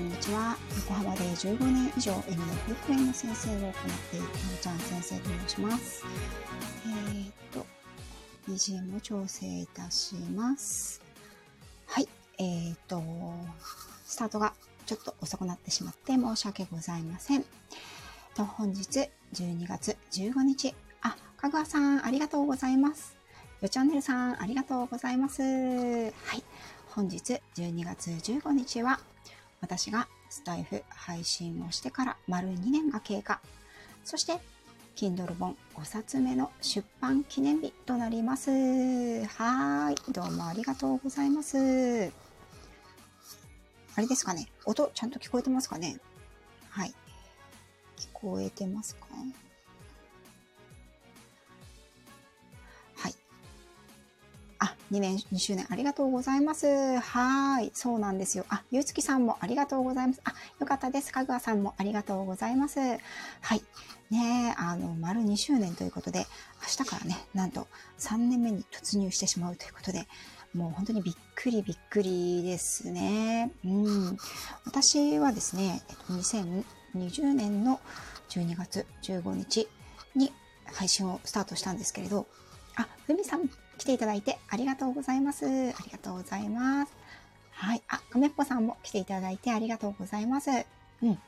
こんにちは。横浜で15年以上、犬の保育園の先生を行っている、のちゃん先生と申します。えー、っと、BGM を調整いたします。はい。えー、っと、スタートがちょっと遅くなってしまって申し訳ございません。と本日12月15日。あ、かぐわさん、ありがとうございます。よチャンネルさん、ありがとうございます。はい。本日12月15日は、私がスタイフ配信をしてから丸2年が経過。そして、Kindle 本5冊目の出版記念日となります。はい。どうもありがとうございます。あれですかね音ちゃんと聞こえてますかねはい。聞こえてますか2年、2周年ありがとうございます。はい。そうなんですよ。あ、ゆうつきさんもありがとうございます。あ、よかったです。かぐわさんもありがとうございます。はい。ねあの、丸2周年ということで、明日からね、なんと3年目に突入してしまうということで、もう本当にびっくりびっくりですね。うん。私はですね、2020年の12月15日に配信をスタートしたんですけれど、あ、ふみさん、来ていただいてありがとうございます。ありがとうございます。はい。あ、梅っぽさんも来ていただいてありがとうございます。うん。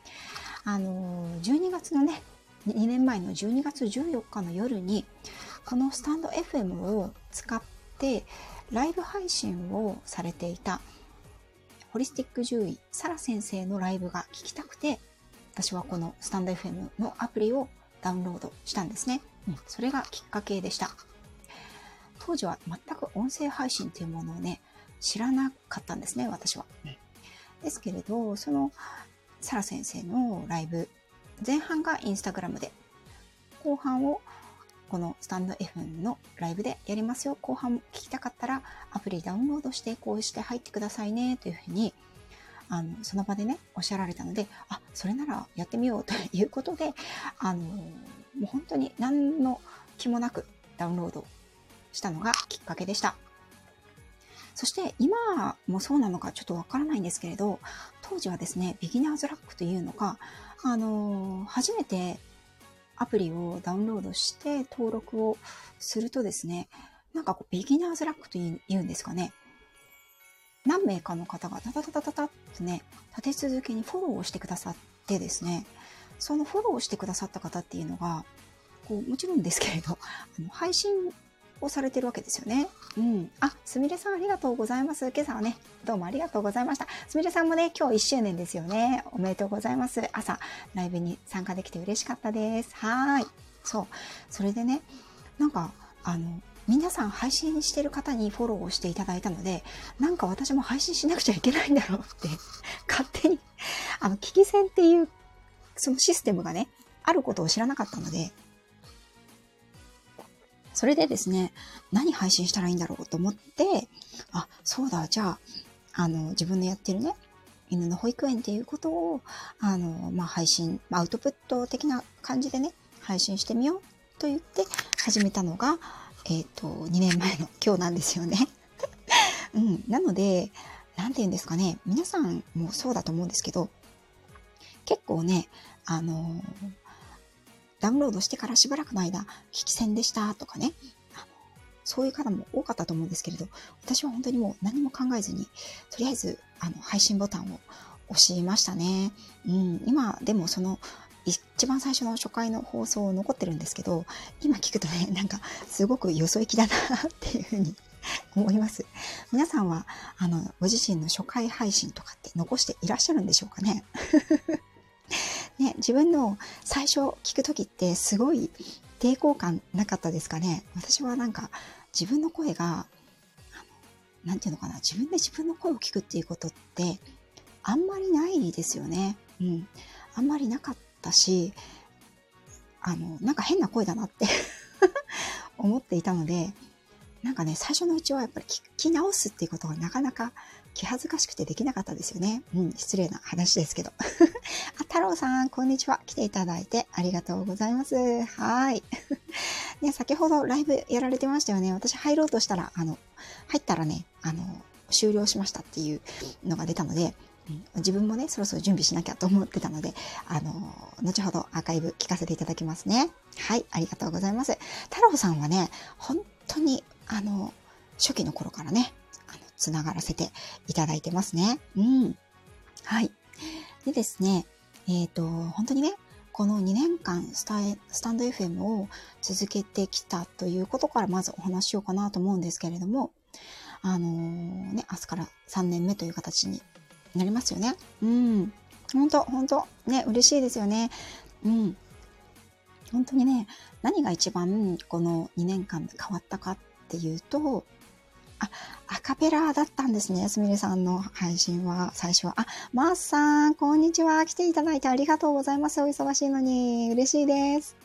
あのー、12月のね、2年前の12月14日の夜に、このスタンド FM を使って、ライブ配信をされていた、ホリスティック獣医、サラ先生のライブが聞きたくて、私はこのスタンド FM のアプリをダウンロードしたんですね。うん、それがきっかけでした。当時は全く音声配信というものをね、知らなかったんですね、私は。ですけれど、その、サラ先生のライブ、前半がインスタグラムで、後半をこのスタンド FM のライブでやりますよ。後半聞きたかったらアプリダウンロードしてこうして入ってくださいねというふうにあのその場でねおっしゃられたのであそれならやってみようということであのもう本当に何の気もなくダウンロードしたのがきっかけでした。そして今もそうなのかちょっとわからないんですけれど、当時はですね、ビギナーズラックというのか、あのー、初めてアプリをダウンロードして登録をするとですね、なんかこうビギナーズラックというんですかね、何名かの方がタタタタタタってね、立て続けにフォローをしてくださってですね、そのフォローをしてくださった方っていうのが、こうもちろんですけれど、あの配信をされてるわけですよね。うん。あ、すみれさんありがとうございます。今朝はね、どうもありがとうございました。すみれさんもね、今日1周年ですよね。おめでとうございます。朝、ライブに参加できて嬉しかったです。はい。そう。それでね、なんか、あの、皆さん配信してる方にフォローをしていただいたので、なんか私も配信しなくちゃいけないんだろうって、勝手に、あの、危機戦っていう、そのシステムがね、あることを知らなかったので、それでですね、何配信したらいいんだろうと思って、あ、そうだ、じゃあ、あの、自分のやってるね、犬の保育園っていうことを、あの、まあ、配信、アウトプット的な感じでね、配信してみようと言って始めたのが、えっ、ー、と、2年前の 今日なんですよね。うん。なので、なんて言うんですかね、皆さんもそうだと思うんですけど、結構ね、あのダウンロードしてからしばらくの間、危機戦でしたとかね、そういう方も多かったと思うんですけれど、私は本当にもう何も考えずに、とりあえず、あの、配信ボタンを押しましたね。うん、今、でもその、一番最初の初回の放送残ってるんですけど、今聞くとね、なんか、すごくよそ行きだなっていうふうに 思います。皆さんは、あの、ご自身の初回配信とかって残していらっしゃるんでしょうかね？ね、自分の最初聞く時ってすごい抵抗感なかったですかね？私はなんか自分の声が、なんていうのかな、自分で自分の声を聞くっていうことってあんまりないですよね。うん。あんまりなかったし、あの、なんか変な声だなって 思っていたので、なんかね、最初のうちはやっぱり聞き直すっていうことがなかなか気恥ずかしくてできなかったですよね。うん、失礼な話ですけど。あ、太郎さん、こんにちは。来ていただいてありがとうございます。はい。ね、先ほどライブやられてましたよね。私入ろうとしたら、あの、入ったらね、あの、終了しましたっていうのが出たので、うん、自分もね、そろそろ準備しなきゃと思ってたので、あの、後ほどアーカイブ聞かせていただきますね。はい、ありがとうございます。太郎さんはね、本当に、あの、初期の頃からね、つながらせていただいてますね。うん。はい。でですね、えっ、ー、と、本当にね、この2年間スタスタンド FM を続けてきたということからまずお話しようかなと思うんですけれども、あのー、ね、明日から3年目という形になりますよね。うん。本当本当ね、嬉しいですよね。うん。本当にね、何が一番この2年間で変わったかっていうと、あ、アカペラだったんですね。すみれさんの配信は、最初は。あ、マースさん、こんにちは。来ていただいてありがとうございます。お忙しいのに。嬉しいです。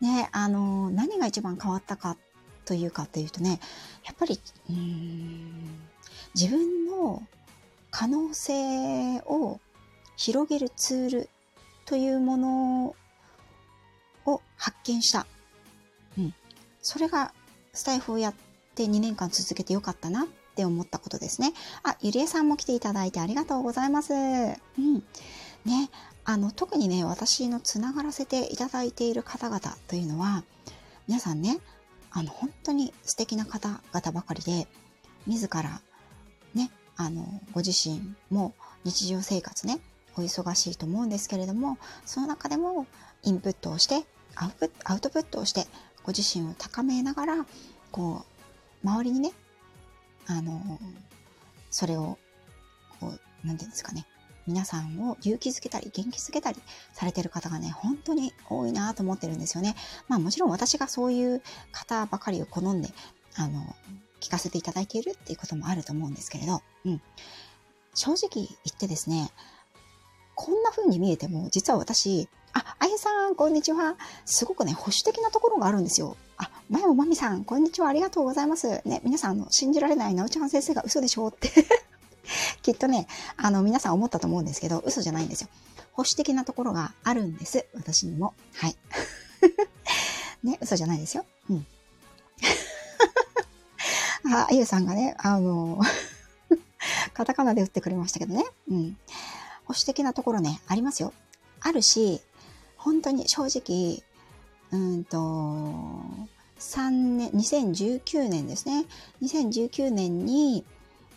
ね、あの、何が一番変わったかというかっていうとね、やっぱり、うん、自分の可能性を広げるツールというものを発見した。うん。それがスタイフをやっって2年間続けてよかったなって思ったことですね。あ、ゆりえさんも来ていただいてありがとうございます。うん。ね、あの、特にね、私のつながらせていただいている方々というのは、皆さんね、あの、本当に素敵な方々ばかりで、自ら、ね、あの、ご自身も日常生活ね、お忙しいと思うんですけれども、その中でもインプットをして、アウトプットをして、ご自身を高めながら、こう、周りにね、あの、それを、こう、なんていうんですかね、皆さんを勇気づけたり元気づけたりされてる方がね、本当に多いなと思ってるんですよね。まあもちろん私がそういう方ばかりを好んで、あの、聞かせていただいているっていうこともあると思うんですけれど、うん。正直言ってですね、こんな風に見えても、実は私、あ、あゆさん、こんにちは。すごくね、保守的なところがあるんですよ。あ、まやもまみさん、こんにちは。ありがとうございます。ね、皆さん、あの、信じられないなおちゃん先生が嘘でしょって きっとね、あの、皆さん思ったと思うんですけど、嘘じゃないんですよ。保守的なところがあるんです。私にも。はい。ね、嘘じゃないですよ。うん。あ、あゆさんがね、あのカタカナで打ってくれましたけどね。うん。保守的なところね、ありますよ。あるし、本当に正直、うんと、3年、2019年ですね。2019年に、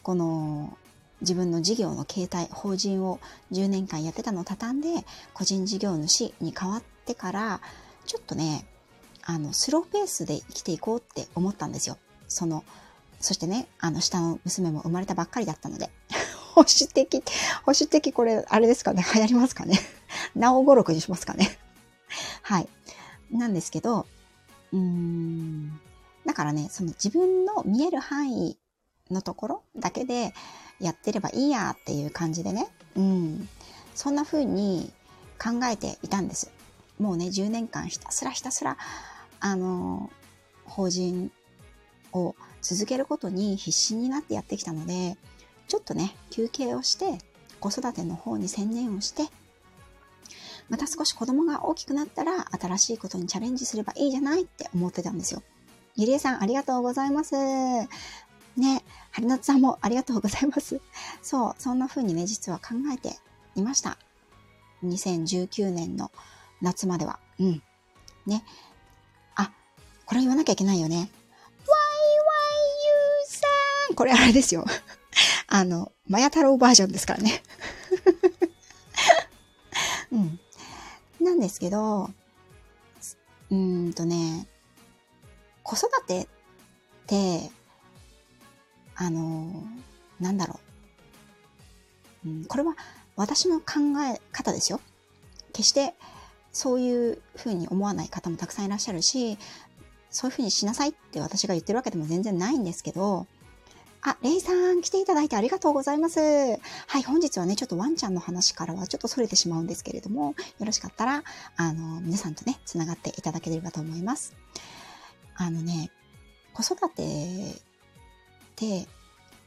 この、自分の事業の形態、法人を10年間やってたのを畳んで、個人事業主に変わってから、ちょっとね、あの、スローペースで生きていこうって思ったんですよ。その、そしてね、あの、下の娘も生まれたばっかりだったので。保守的、保守的これ、あれですかね？流行りますかね？なお語録にしますかね？はい。なんですけど、うん。だからね、その自分の見える範囲のところだけでやってればいいやっていう感じでね、うん。そんな風に考えていたんです。もうね、10年間ひたすらひたすら、あの、法人を続けることに必死になってやってきたので、ちょっとね、休憩をして、子育ての方に専念をして、また少し子供が大きくなったら新しいことにチャレンジすればいいじゃないって思ってたんですよ。ゆりえさんありがとうございます。ね、春夏さんもありがとうございます。そう、そんな風にね、実は考えていました。2019年の夏までは。うん。ね。あ、これ言わなきゃいけないよね。わいわいゆうさんこれあれですよ。あの、マヤ太郎バージョンですからね。うん。なんですけど、うーんとね、子育てって、あの、なんだろう。うん、これは私の考え方ですよ。決してそういうふうに思わない方もたくさんいらっしゃるし、そういうふうにしなさいって私が言ってるわけでも全然ないんですけど、あ、レイさん、来ていただいてありがとうございます。はい、本日はね、ちょっとワンちゃんの話からはちょっと逸れてしまうんですけれども、よろしかったら、あの、皆さんとね、繋がっていただければと思います。あのね、子育てって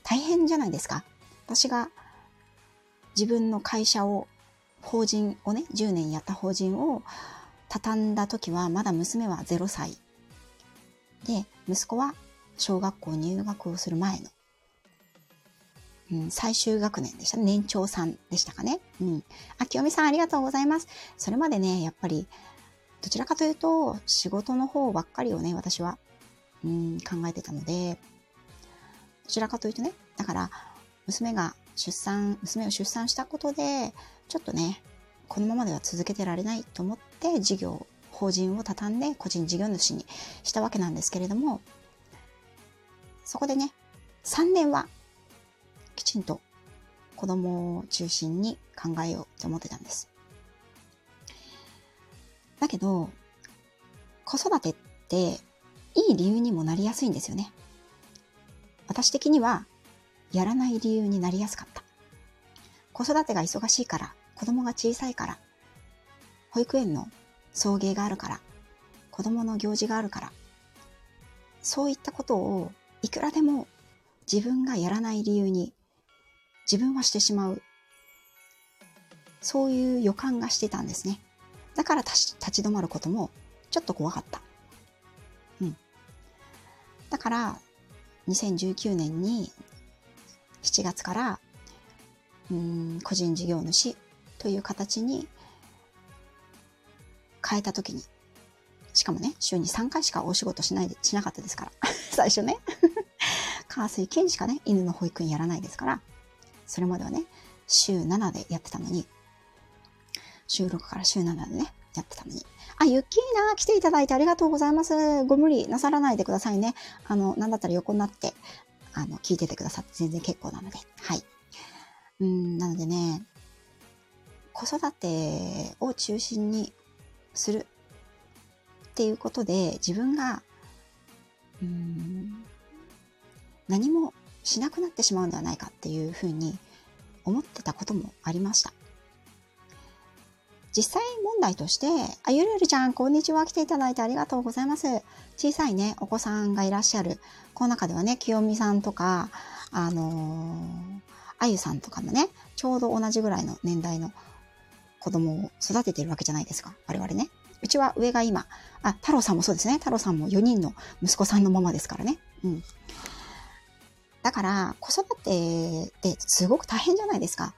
大変じゃないですか。私が自分の会社を、法人をね、10年やった法人を畳んだ時は、まだ娘は0歳。で、息子は小学校入学をする前のうん、最終学年でしたね。年長さんでしたかね。うん。あ、清美さんありがとうございます。それまでね、やっぱり、どちらかというと、仕事の方ばっかりをね、私は、うん、考えてたので、どちらかというとね、だから、娘が出産、娘を出産したことで、ちょっとね、このままでは続けてられないと思って、事業、法人を畳んで個人事業主にしたわけなんですけれども、そこでね、3年はきちんと子供を中心に考えようと思ってたんです。だけど、子育てっていい理由にもなりやすいんですよね。私的にはやらない理由になりやすかった。子育てが忙しいから、子供が小さいから、保育園の送迎があるから、子供の行事があるから、そういったことをいくらでも自分がやらない理由に自分はしてしまう。そういう予感がしてたんですね。だから立ち止まることもちょっと怖かった。うん。だから、2019年に7月から、うん、個人事業主という形に変えたときに、しかもね、週に3回しかお仕事しないで、しなかったですから。最初ね。火水金しかね、犬の保育園やらないですから、それまではね、週7でやってたのに、収録から週7でね、やってたのに。あ、ゆっきーな、来ていただいてありがとうございます。ご無理なさらないでくださいね。あの、なんだったら横になって、あの、聞いててくださって全然結構なので。はい。うん、なのでね、子育てを中心にするっていうことで、自分が、うん、何もしなくなってしまうんではないかっていうふうに思ってたこともありました。実際問題として、あ、ゆるゆるちゃん、こんにちは。来ていただいてありがとうございます。小さいね、お子さんがいらっしゃる。この中ではね、清美さんとか、あのー、あゆさんとかもね、ちょうど同じぐらいの年代の子供を育ててるわけじゃないですか。我々ね。うちは上が今、あ、太郎さんもそうですね。太郎さんも4人の息子さんのままですからね。うん。だから、子育てってすごく大変じゃないですか。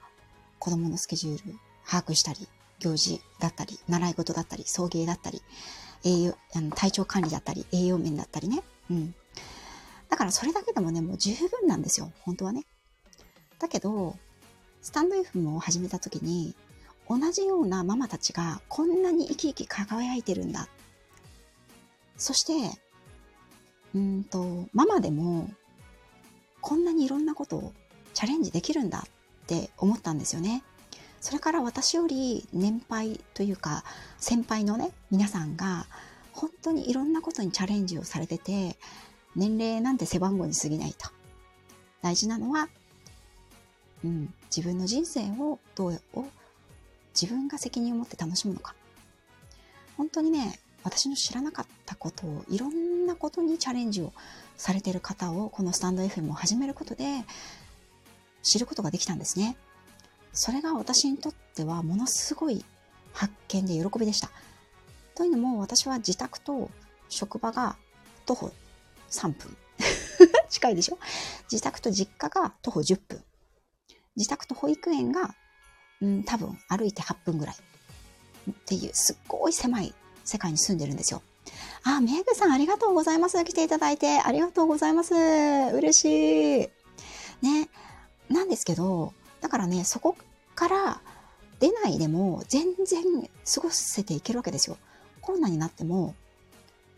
子供のスケジュール把握したり、行事だったり、習い事だったり、送迎だったり、栄養、あの体調管理だったり、栄養面だったりね。うん。だからそれだけでもね、もう十分なんですよ。本当はね。だけど、スタンド FM を始めた時に、同じようなママたちがこんなに生き生き輝いてるんだ。そして、うんと、ママでもこんなにいろんなことをチャレンジできるんだって思ったんですよね。それから私より年配というか先輩のね、皆さんが本当にいろんなことにチャレンジをされてて、年齢なんて背番号に過ぎないと。大事なのは、うん、自分の人生をどうを自分が責任を持って楽しむのか。本当にね、私の知らなかったことをいろんなことにチャレンジをされてる方をこのスタンド FM を始めることで知ることができたんですね。それが私にとってはものすごい発見で喜びでした。というのも私は自宅と職場が徒歩3分。近いでしょ？自宅と実家が徒歩10分。自宅と保育園が、うん、多分歩いて8分ぐらい。っていうすっごい狭い世界に住んでるんですよ。あ、メグさんありがとうございます。来ていただいてありがとうございます。嬉しい。ね。なんですけど、だからね、そこから出ないでも全然過ごせていけるわけですよ。コロナになっても、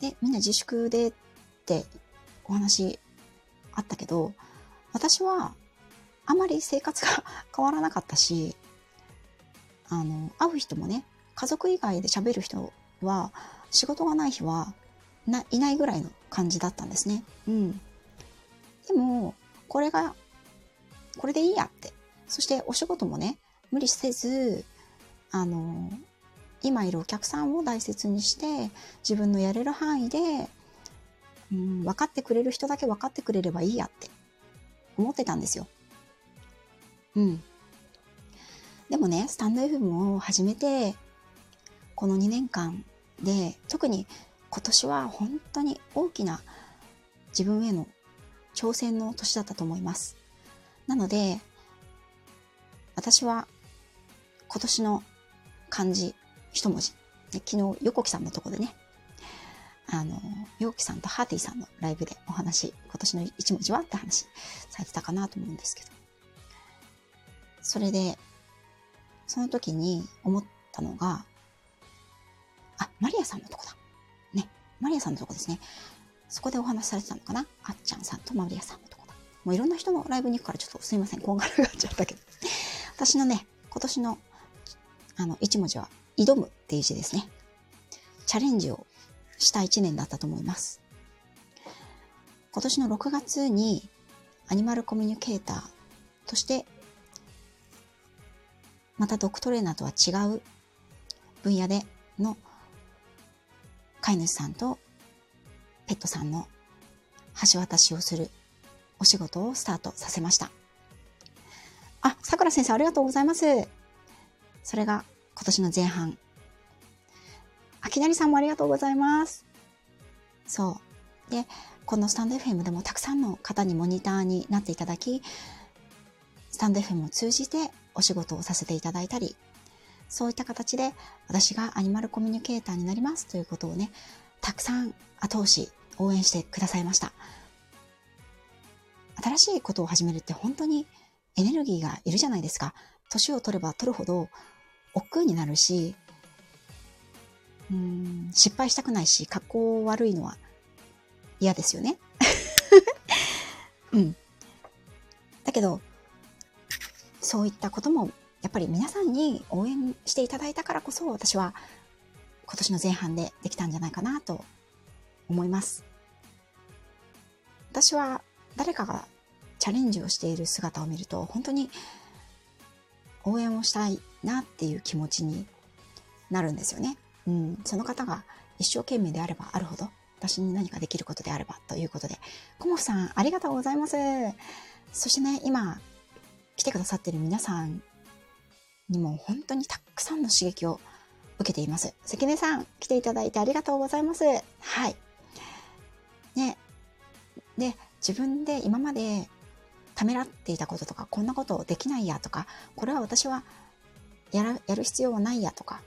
で、みんな自粛でってお話あったけど、私はあまり生活が 変わらなかったし、あの、会う人もね、家族以外で喋る人は、仕事がない日はないないぐらいの感じだったんですね。うん。でも、これが、これでいいやって。そしてお仕事もね、無理せず、あの、今いるお客さんを大切にして、自分のやれる範囲で、うん、分かってくれる人だけ分かってくれればいいやって思ってたんですよ。うん。でもね、スタンド FM を始めて、この2年間で、特に今年は本当に大きな自分への挑戦の年だったと思います。なので、私は今年の漢字一文字、昨日横木さんのとこでね、あの、横木さんとハーティーさんのライブでお話、今年の一文字はって話されてたかなと思うんですけど。それで、その時に思ったのが、マリアさんのとこだ。ね。マリアさんのとこですね。そこでお話しされてたのかな？あっちゃんさんとマリアさんのとこだ。もういろんな人のライブに行くからちょっとすいません。こんがらがっちゃったけど。私のね、今年の、あの、一文字は、挑むっていう字ですね。チャレンジをした一年だったと思います。今年の6月にアニマルコミュニケーターとしてまたドッグトレーナーとは違う分野での飼い主さんとペットさんの橋渡しをするお仕事をスタートさせました。あ、さくら先生ありがとうございます。それが今年の前半。あきなりさんもありがとうございます。そう。で、このスタンド FM でもたくさんの方にモニターになっていただき、スタンド FM を通じてお仕事をさせていただいたり、そういった形で私がアニマルコミュニケーターになりますということをね、たくさん後押し、応援してくださいました。新しいことを始めるって本当にエネルギーがいるじゃないですか。年を取れば取るほど億劫になるし、うん、失敗したくないし、格好悪いのは嫌ですよね。うん。だけど、そういったこともやっぱり皆さんに応援していただいたからこそ私は今年の前半でできたんじゃないかなと思います。私は誰かがチャレンジをしている姿を見ると本当に応援をしたいなっていう気持ちになるんですよね。うん、その方が一生懸命であればあるほど私に何かできることであればということで、コモフさんありがとうございます。そしてね、今来てくださってる皆さんにも本当にたくさんの刺激を受けています。関根さん、来ていただいてありがとうございます。はい。ね。で、自分で今までためらっていたこととか、こんなことできないやとか、これは私はやらやる必要はないやとか、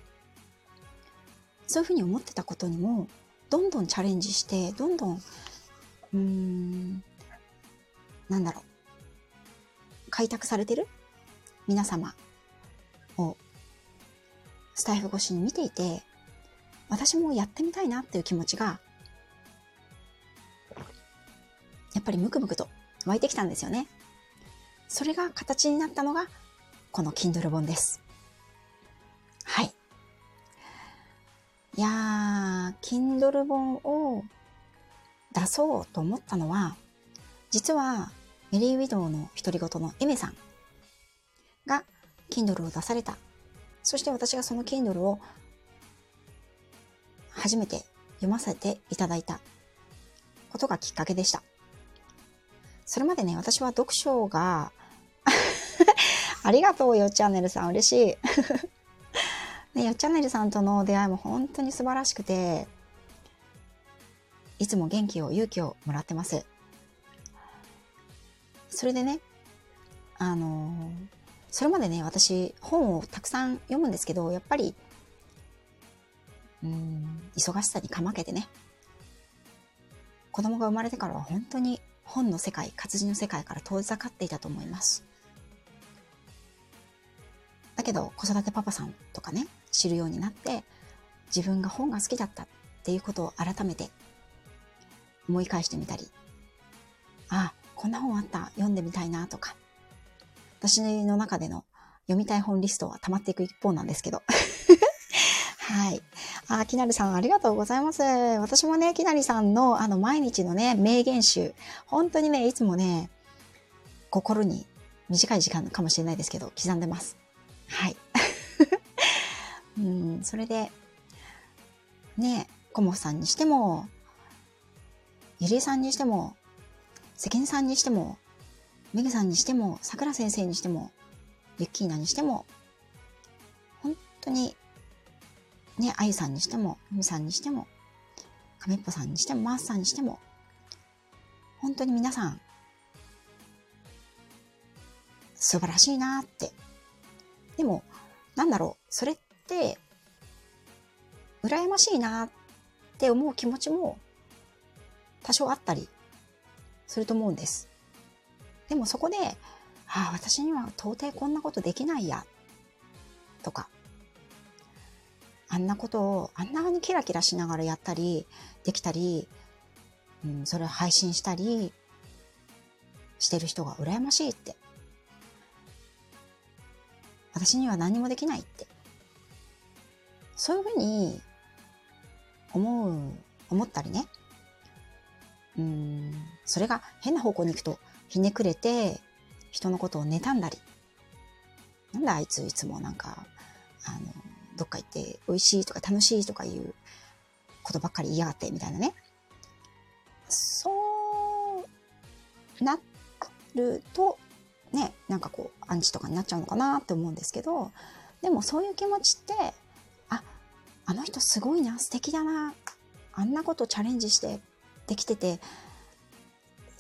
そういうふうに思ってたことにも、どんどんチャレンジして、どんどん、うーん、なんだろう、開拓されてる皆様スタイフ越しに見ていて、私もやってみたいなっていう気持ちが、やっぱりムクムクと湧いてきたんですよね。それが形になったのが、この Kindle 本です。はい。いやー、Kindle 本を出そうと思ったのは、実はメリーウィドウの独り言のエメさんが Kindle を出された。そして私がその Kindle を初めて読ませていただいたことがきっかけでした。それまでね、私は読書が ありがとうよ、チャンネルさん。嬉しい。ね、よっチャンネルさんとの出会いも本当に素晴らしくて、いつも元気を、勇気をもらってます。それでね、あのー、それまでね、私、本をたくさん読むんですけど、やっぱり、うん、忙しさにかまけてね、子供が生まれてからは本当に本の世界、活字の世界から遠ざかっていたと思います。だけど、子育てパパさんとかね、知るようになって、自分が本が好きだったっていうことを改めて思い返してみたり、ああ、こんな本あった、読んでみたいなとか、私の中での読みたい本リストは溜まっていく一方なんですけど。はい。あ、きなりさんありがとうございます。私もね、きなりさんのあの毎日のね、名言集、本当にね、いつもね、心に短い時間かもしれないですけど、刻んでます。はい。うん、それで、ね、コモフさんにしても、ゆりえさんにしても、世間さんにしても、メグさんにしても、さくら先生にしても、ユッキーナにしても、本当に、ね、あゆさんにしても、みさんにしても、かめっぽさんにしても、マースさんにしても、本当に皆さん、素晴らしいなって。でも、なんだろう、それって、羨ましいなって思う気持ちも多少あったりすると思うんです。でもそこで、ああ、私には到底こんなことできないや、とか、あんなことを、あんなにキラキラしながらやったり、できたり、うん、それを配信したり、してる人が羨ましいって。私には何もできないって。そういうふうに思う、思ったりね。うん、それが変な方向に行くと、ひねくれて、人のことを妬んだり。なんだあいついつもなんか、あの、どっか行って美味しいとか楽しいとかいうことばっかり言いやがってみたいなね。そうなると、ね、なんかこう、アンチとかになっちゃうのかなって思うんですけど、でもそういう気持ちって、あ、あの人すごいな、素敵だな、あんなことチャレンジしてできてて、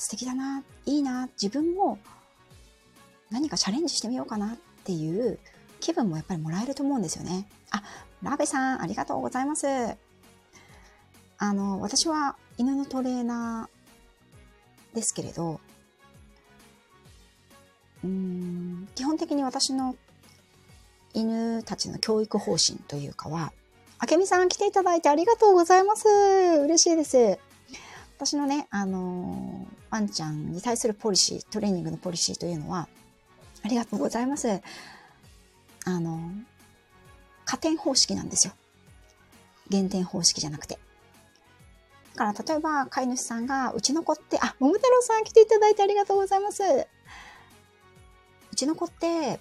素敵だな、いいな、自分も何かチャレンジしてみようかなっていう気分もやっぱりもらえると思うんですよね。あ、ラベさん、ありがとうございます。あの、私は犬のトレーナーですけれど、うん、基本的に私の犬たちの教育方針というかは、あけみさん来ていただいてありがとうございます。嬉しいです。私のね、あのー、ワンちゃんに対するポリシー、トレーニングのポリシーというのは、ありがとうございます。あの、加点方式なんですよ。減点方式じゃなくて。だから、例えば、飼い主さんが、うちの子って、あ、桃太郎さん来ていただいてありがとうございます。うちの子って、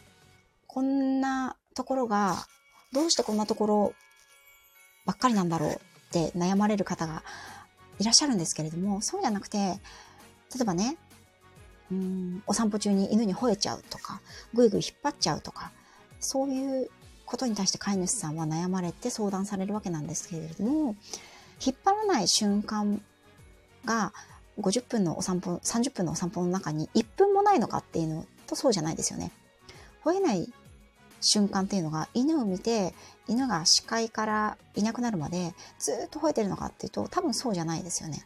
こんなところが、どうしてこんなところばっかりなんだろうって悩まれる方がいらっしゃるんですけれども、そうじゃなくて、例えばね、うん、お散歩中に犬に吠えちゃうとか、ぐいぐい引っ張っちゃうとか、そういうことに対して飼い主さんは悩まれて相談されるわけなんですけれども、引っ張らない瞬間が50分のお散歩、30分のお散歩の中に1分もないのかっていうのとそうじゃないですよね。吠えない瞬間っていうのが犬を見て犬が視界からいなくなるまでずっと吠えてるのかっていうと多分そうじゃないですよね。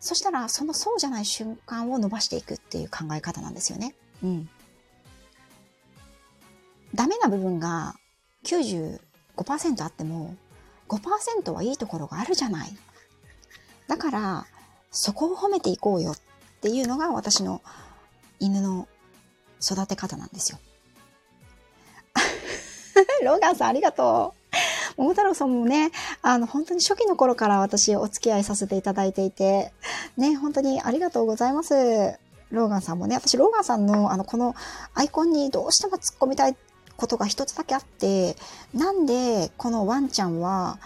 そしたらそのそうじゃない瞬間を伸ばしていくっていう考え方なんですよね。うん。ダメな部分が95%あっても5%はいいところがあるじゃない。だからそこを褒めていこうよっていうのが私の犬の育て方なんですよ。ローガンさんありがとう。桃太郎さんもね、あの、本当に初期の頃から私お付き合いさせていただいていて、ね、本当にありがとうございます。ローガンさんもね、私、ローガンさんの、あの、このアイコンにどうしても突っ込みたいことが一つだけあって、なんで、このワンちゃんは、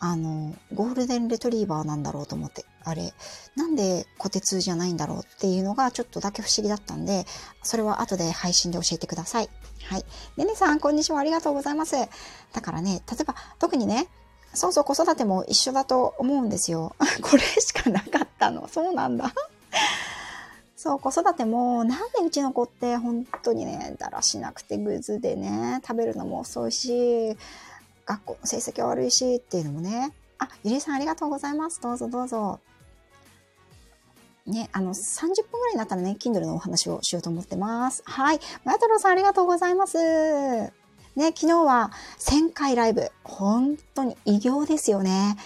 あの、ゴールデンレトリーバーなんだろうと思って、あれ、なんで小鉄じゃないんだろうっていうのがちょっとだけ不思議だったんで、それは後で配信で教えてください。はい。ねねさん、こんにちは。ありがとうございます。だからね、例えば、特にね、そうそう、子育ても一緒だと思うんですよ。これしかなかったの。そうなんだ。そう、子育ても、なんでうちの子って本当にね、だらしなくてグズでね、食べるのも遅いし、学校の成績悪いしっていうのもね。あ、ゆりさんありがとうございます。どうぞどうぞ。ね、あの、30分ぐらいになったらね、Kindle のお話をしようと思ってます。はい。まや太郎さんありがとうございます。ね、昨日は1000回ライブ。本当に異業ですよね。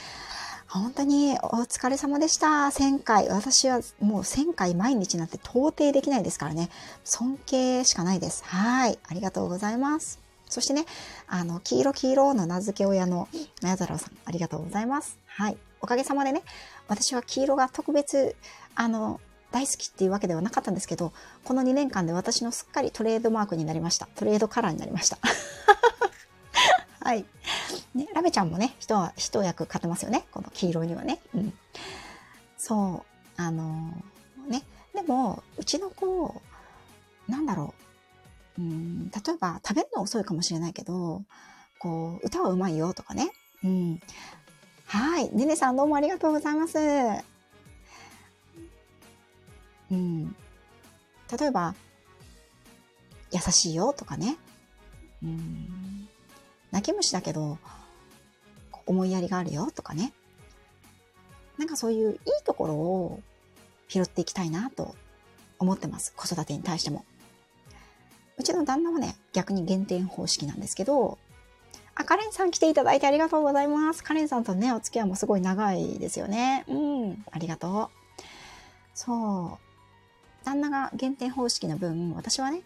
本当にお疲れ様でした。1000回。私はもう1000回毎日なんて到底できないですからね。尊敬しかないです。はい。ありがとうございます。そしてね、あの、黄色黄色の名付け親のなやざらさん、ありがとうございます。はい。おかげさまでね、私は黄色が特別、あの、大好きっていうわけではなかったんですけど、この2年間で私のすっかりトレードマークになりました。トレードカラーになりました。はい。ね、ラベちゃんもね、一一役買ってますよね。この黄色にはね。うん。そう。あのー、ね。でも、うちの子、なんだろう。うん、例えば食べるの遅いかもしれないけど、こう、歌はうまいよとかね。うん。はい。ねねさんどうもありがとうございます。うん。例えば、優しいよとかね。うん。泣き虫だけど、思いやりがあるよとかね。なんかそういういいところを拾っていきたいなと思ってます。子育てに対しても。うちの旦那はね、逆に減点方式なんですけど、あ、カレンさん来ていただいてありがとうございます。カレンさんとね、お付き合いもすごい長いですよね。うん、ありがとう。そう。旦那が減点方式の分、私はね、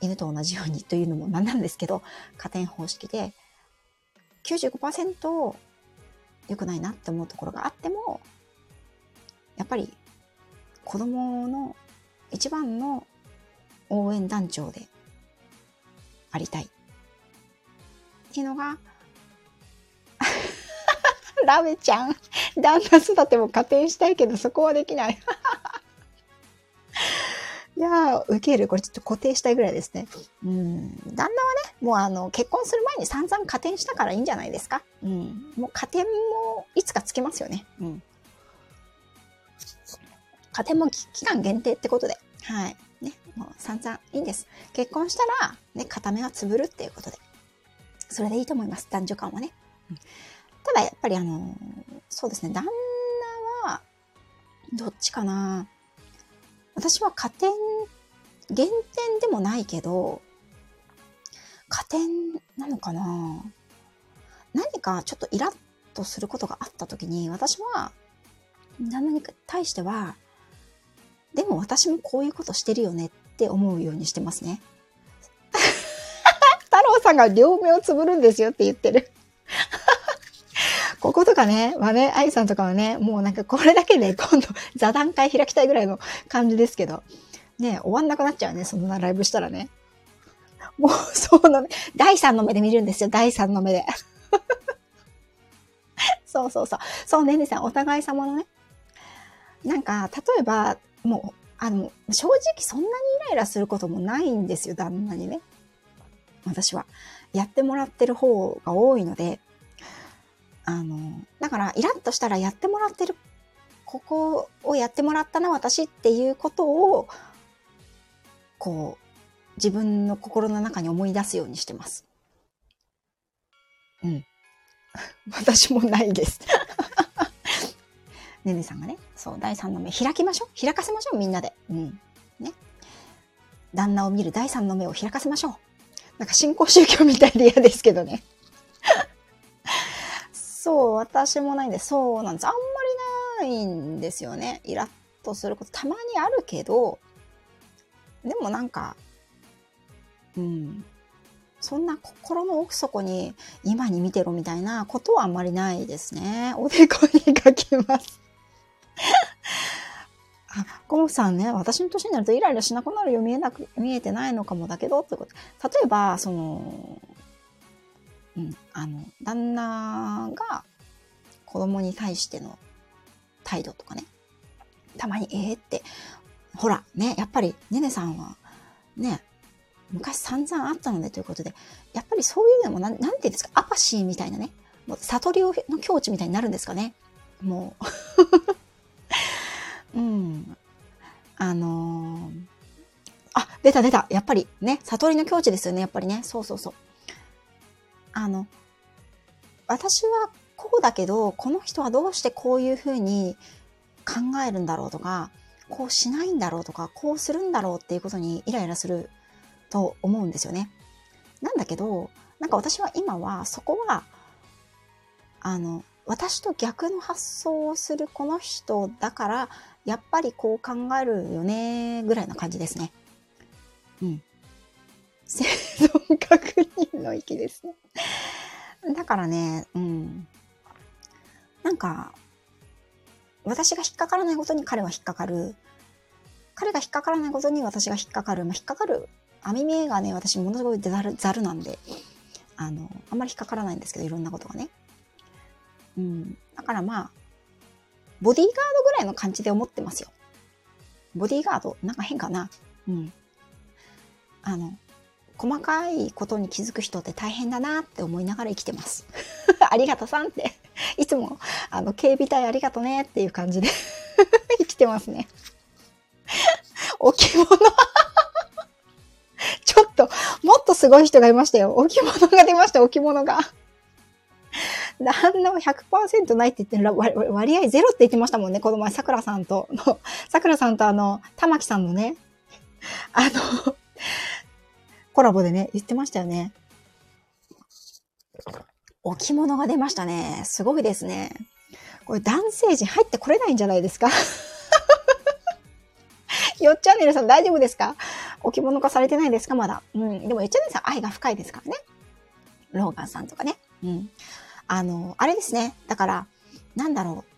犬と同じようにというのもなんなんですけど、加点方式で、95%良くないなって思うところがあっても、やっぱり子供の一番の応援団長でありたい。っていうのが、ラメちゃん、旦那育ても加点したいけどそこはできない。いやー、受ける。これちょっと固定したいぐらいですね。うん。旦那はね、もうあの、結婚する前に散々加点したからいいんじゃないですか。うん。もう加点もいつかつけますよね。うん。加点も期間限定ってことで。はい。ね。もう散々いいんです。結婚したら、ね、片目はつぶるっていうことで。それでいいと思います。男女間はね。うん、ただやっぱりあの、そうですね。旦那は、どっちかな私は加点、減点でもないけど、加点なのかな？何かちょっとイラッとすることがあった時に、私は、旦那に対しては、でも私もこういうことしてるよねって思うようにしてますね。太郎さんが両目をつぶるんですよって言ってる。こことかね、まあね、愛さんとかはね、もうなんかこれだけで今度座談会開きたいぐらいの感じですけど、ね、終わんなくなっちゃうね、そんなライブしたらね。もう、そうなの、第3の目で見るんですよ、第3の目で。そうそうそう。そうね、ねさん、お互い様のね。なんか、例えば、もう、あの、正直そんなにイライラすることもないんですよ、旦那にね。私は。やってもらってる方が多いので、あの、だから、イラッとしたらやってもらってる、ここをやってもらったな、私っていうことを、こう、自分の心の中に思い出すようにしてます。うん。私もないです。ねねさんがね、そう、第三の目開きましょう。開かせましょう、みんなで。うん。ね。旦那を見る第三の目を開かせましょう。なんか新興宗教みたいで嫌ですけどね。そう、私もないんで。そうなんです。あんまりないんですよね。イラッとすることたまにあるけど、でもなんか、うん。そんな心の奥底に今に見てろみたいなことはあんまりないですね。おでこに書きます。あ、コムさんね、私の年になるとイライラしなくなるよ。見えなく、見えてないのかもだけど、ってこと。例えば、その、うん、あの、旦那が子供に対しての態度とかね。たまに、ええ、って、ほら、ね、やっぱり、ねねさんは、ね、昔散々あったのでということで、やっぱりそういうのもなん、なんていうんですか、アパシーみたいなね、もう悟りの境地みたいになるんですかね。もう。うん。あのー、あ、出た出た。やっぱりね、悟りの境地ですよね、やっぱりね。そうそうそう。あの、私はこうだけど、この人はどうしてこういうふうに考えるんだろうとか、こうしないんだろうとか、こうするんだろうっていうことにイライラすると思うんですよね。なんだけど、なんか私は今はそこは、あの、私と逆の発想をするこの人だから、やっぱりこう考えるよね、ぐらいな感じですね。うん。生存確認の域ですね。だからね、うん。なんか、私が引っかからないことに彼は引っかかる。彼が引っかからないことに私が引っかかる。まあ、引っかかる。網目がね、私ものすごいざる、ざるなんで、あの、あんまり引っかからないんですけど、いろんなことがね。うん。だからまあ、ボディーガードぐらいの感じで思ってますよ。ボディーガードなんか変かなうん。あの、細かいことに気づく人って大変だなって思いながら生きてます。ありがとさんって。いつも、あの、警備隊ありがとねっていう感じで 生きてますね。置物ちょっと、もっとすごい人がいましたよ。置物が出ました、置物が。旦那は100%ないって言って割合ゼロって言ってましたもんね、この前、桜さんと、の、桜さんとあの、玉木さんのね、あの、コラボでね、言ってましたよね。置物が出ましたね。すごいですね。これ男性陣入ってこれないんじゃないですか？よっちゃんねるさん大丈夫ですか？置物化されてないですか？まだ。うん。でもよっちゃんねるさん愛が深いですからね。ローガンさんとかね。うん。あの、あれですね。だから、なんだろう。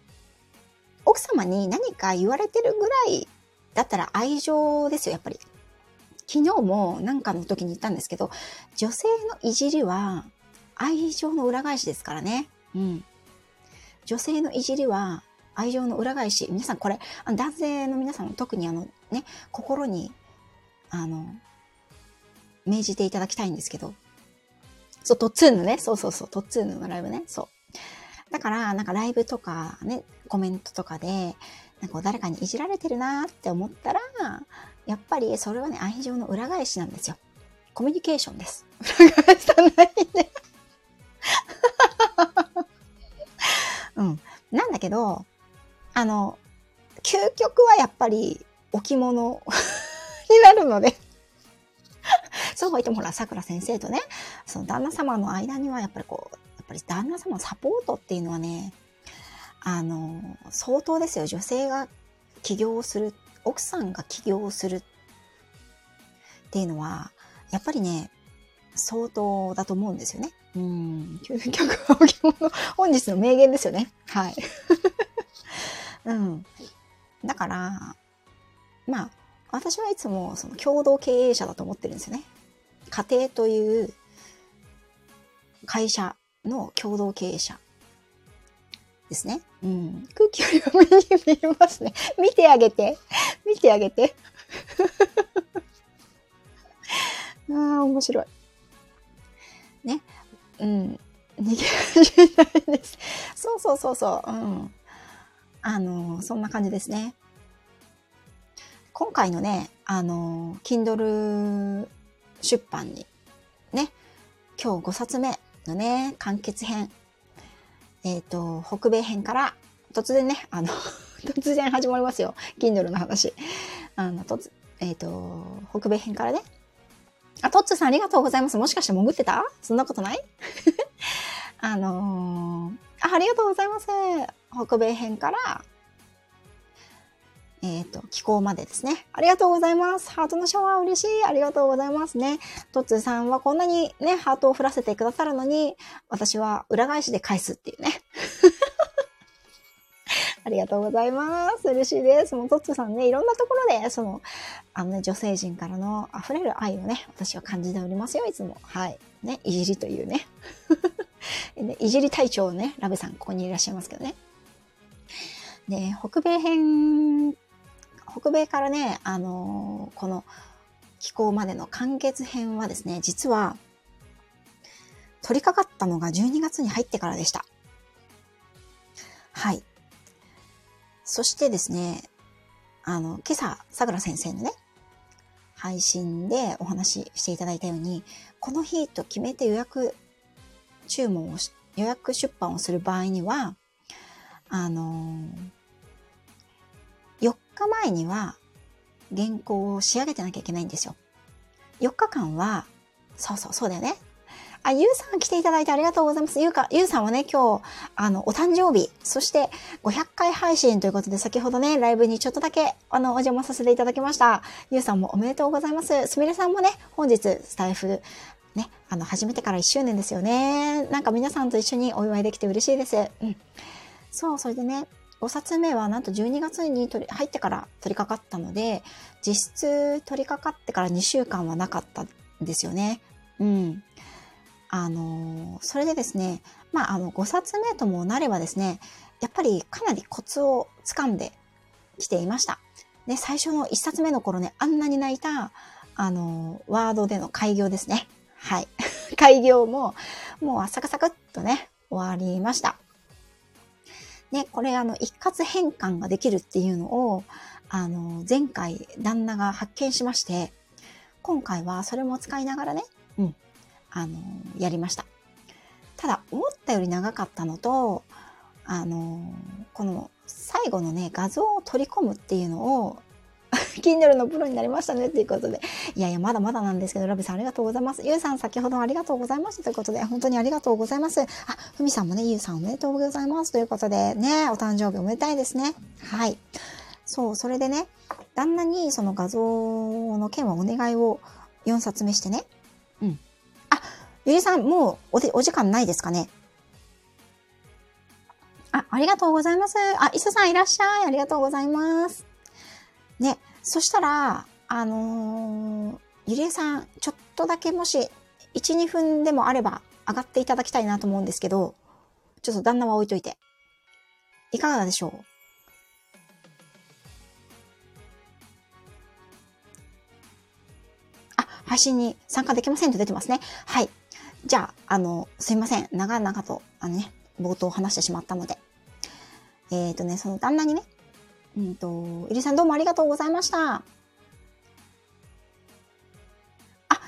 奥様に何か言われてるぐらいだったら愛情ですよ、やっぱり。昨日もなんかの時に言ったんですけど、女性のいじりは愛情の裏返しですからね。うん。女性のいじりは愛情の裏返し。皆さんこれ、男性の皆さん特にあのね、心に、あの、命じていただきたいんですけど、そう、トッツーヌね。そうそうそう、トッツーヌのライブね。そう。だから、なんかライブとかね、コメントとかで、なんか誰かにいじられてるなって思ったら、やっぱりそれはね、愛情の裏返しなんですよ。コミュニケーションです。裏返さないで。うん。なんだけど、あの、究極はやっぱり置物 になるのでそう言ってもほら、桜先生とね、その旦那様の間にはやっぱりこう、やっぱり旦那様のサポートっていうのはね、あの、相当ですよ。女性が起業する、奥さんが起業するっていうのは、やっぱりね、相当だと思うんですよね。うん。究極は置物、本日の名言ですよね。はい。うん。だから、まあ、私はいつもその共同経営者だと思ってるんですよね。家庭という会社の共同経営者ですね。うん。空気よりは目に見えますね。見てあげて。見てあげて。ああ、面白い。ね。うん。逃げ始めないです。そうそうそうそう。うん。あの、そんな感じですね。今回のね、あの、Kindle 出版に、ね、今日5冊目のね、完結編、えっ、ー、と、北米編から、突然ね、あの 突然始まりますよ。Kindle の話。あの、とつ、えっ、ー、と、北米編からね。あ、トッツさんありがとうございます。もしかして潜ってた？そんなことない？あのー、あ、ありがとうございます。北米編から、えっ、ー、と、気候までですね。ありがとうございます。ハートのシャワー嬉しい。ありがとうございますね。トッツーさんはこんなにね、ハートを振らせてくださるのに、私は裏返しで返すっていうね。ありがとうございます。嬉しいです。もうトッツーさんね、いろんなところで、その、あのね、女性陣からの溢れる愛をね、私は感じておりますよ、いつも。はい。ね、いじりというね。いじり隊長ね、ラベさん、ここにいらっしゃいますけどね。で、北米編北米からね、あのー、この気候までの完結編はですね、実は、取り掛かったのが12月に入ってからでした。はい。そしてですね、あの、今朝、桜先生のね、配信でお話ししていただいたように、この日と決めて予約注文をし、予約出版をする場合には、あのー前には原稿を仕上げてなきゃいけないんですよ。4日間は、そうそう、そうだよね。あ、ゆうさん来ていただいてありがとうございます。ゆうか、ゆうさんはね、今日、あの、お誕生日、そして500回配信ということで、先ほどね、ライブにちょっとだけ、あの、お邪魔させていただきました。ゆうさんもおめでとうございます。すみれさんもね、本日、スタイフ、ね、あの、始めてから1周年ですよね。なんか皆さんと一緒にお祝いできて嬉しいです。うん。そう、それでね、5冊目はなんと12月に取り入ってから取り掛かったので、実質取り掛かってから2週間はなかったんですよね。うん。あの、それでですね、まあ、あの、5冊目ともなればですね、やっぱりかなりコツをつかんできていました。で、最初の1冊目の頃ね、あんなに泣いた、あの、ワードでの開業ですね。はい。開業も、もうサクサクっとね、終わりました。ね、これあの、一括変換ができるっていうのを、あの、前回旦那が発見しまして、今回はそれも使いながらね、うん、あの、やりました。ただ、思ったより長かったのと、あの、この最後のね、画像を取り込むっていうのを Kindle のプロになりましたねっていうことで。いやいや、まだまだなんですけど、ラビさんありがとうございます。ゆうさん先ほどありがとうございましたということで、本当にありがとうございます。あ、ふみさんもね、ゆうさんおめでとうございますということで、ね、お誕生日おめでたいですね。はい。そう、それでね、旦那にその画像の件はお願いを4冊目してね。うん。あ、ゆりさん、もうおでお時間ないですかねあ、ありがとうございます。あ、いすさんいらっしゃい。ありがとうございます。ね、そしたら、あのー、ゆりえさん、ちょっとだけもし、1、2分でもあれば上がっていただきたいなと思うんですけど、ちょっと旦那は置いといて。いかがでしょう？あ、配信に参加できませんと出てますね。はい。じゃあ、あの、すいません。長々と、あのね、冒頭話してしまったので。えっ、ー、とね、その旦那にね、うんと、いりさんどうもありがとうございました。あ、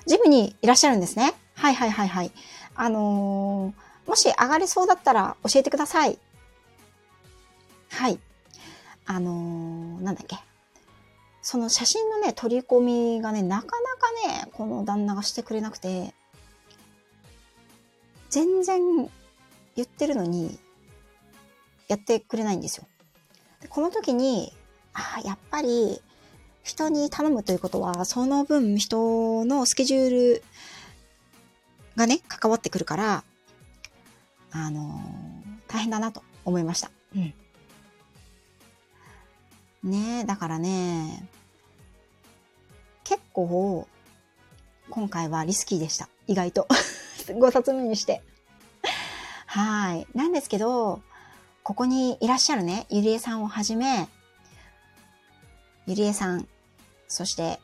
ジムにいらっしゃるんですね。はいはいはいはい。あのー、もし上がりそうだったら教えてください。はい。あのー、なんだっけ。その写真のね、取り込みがね、なかなかね、この旦那がしてくれなくて、全然言ってるのに、やってくれないんですよ。この時に、ああ、やっぱり、人に頼むということは、その分人のスケジュールがね、関わってくるから、あのー、大変だなと思いました。うん。ねえ、だからね、結構、今回はリスキーでした。意外と。5冊目にして。はい。なんですけど、ここにいらっしゃるね、ゆりえさんをはじめ、ゆりえさん、そして、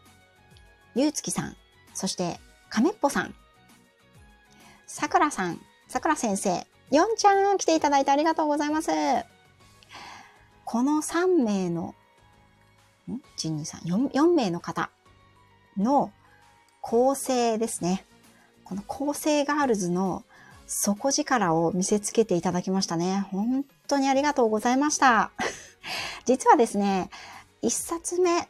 ゆうつきさん、そして、かめっぽさん、さくらさん、さくら先生、よんちゃん来ていただいてありがとうございます。この3名の、ん ?1、2、3、4、4名の方の構成ですね。この構成ガールズの底力を見せつけていただきましたね。本当にありがとうございました。実はですね、1冊目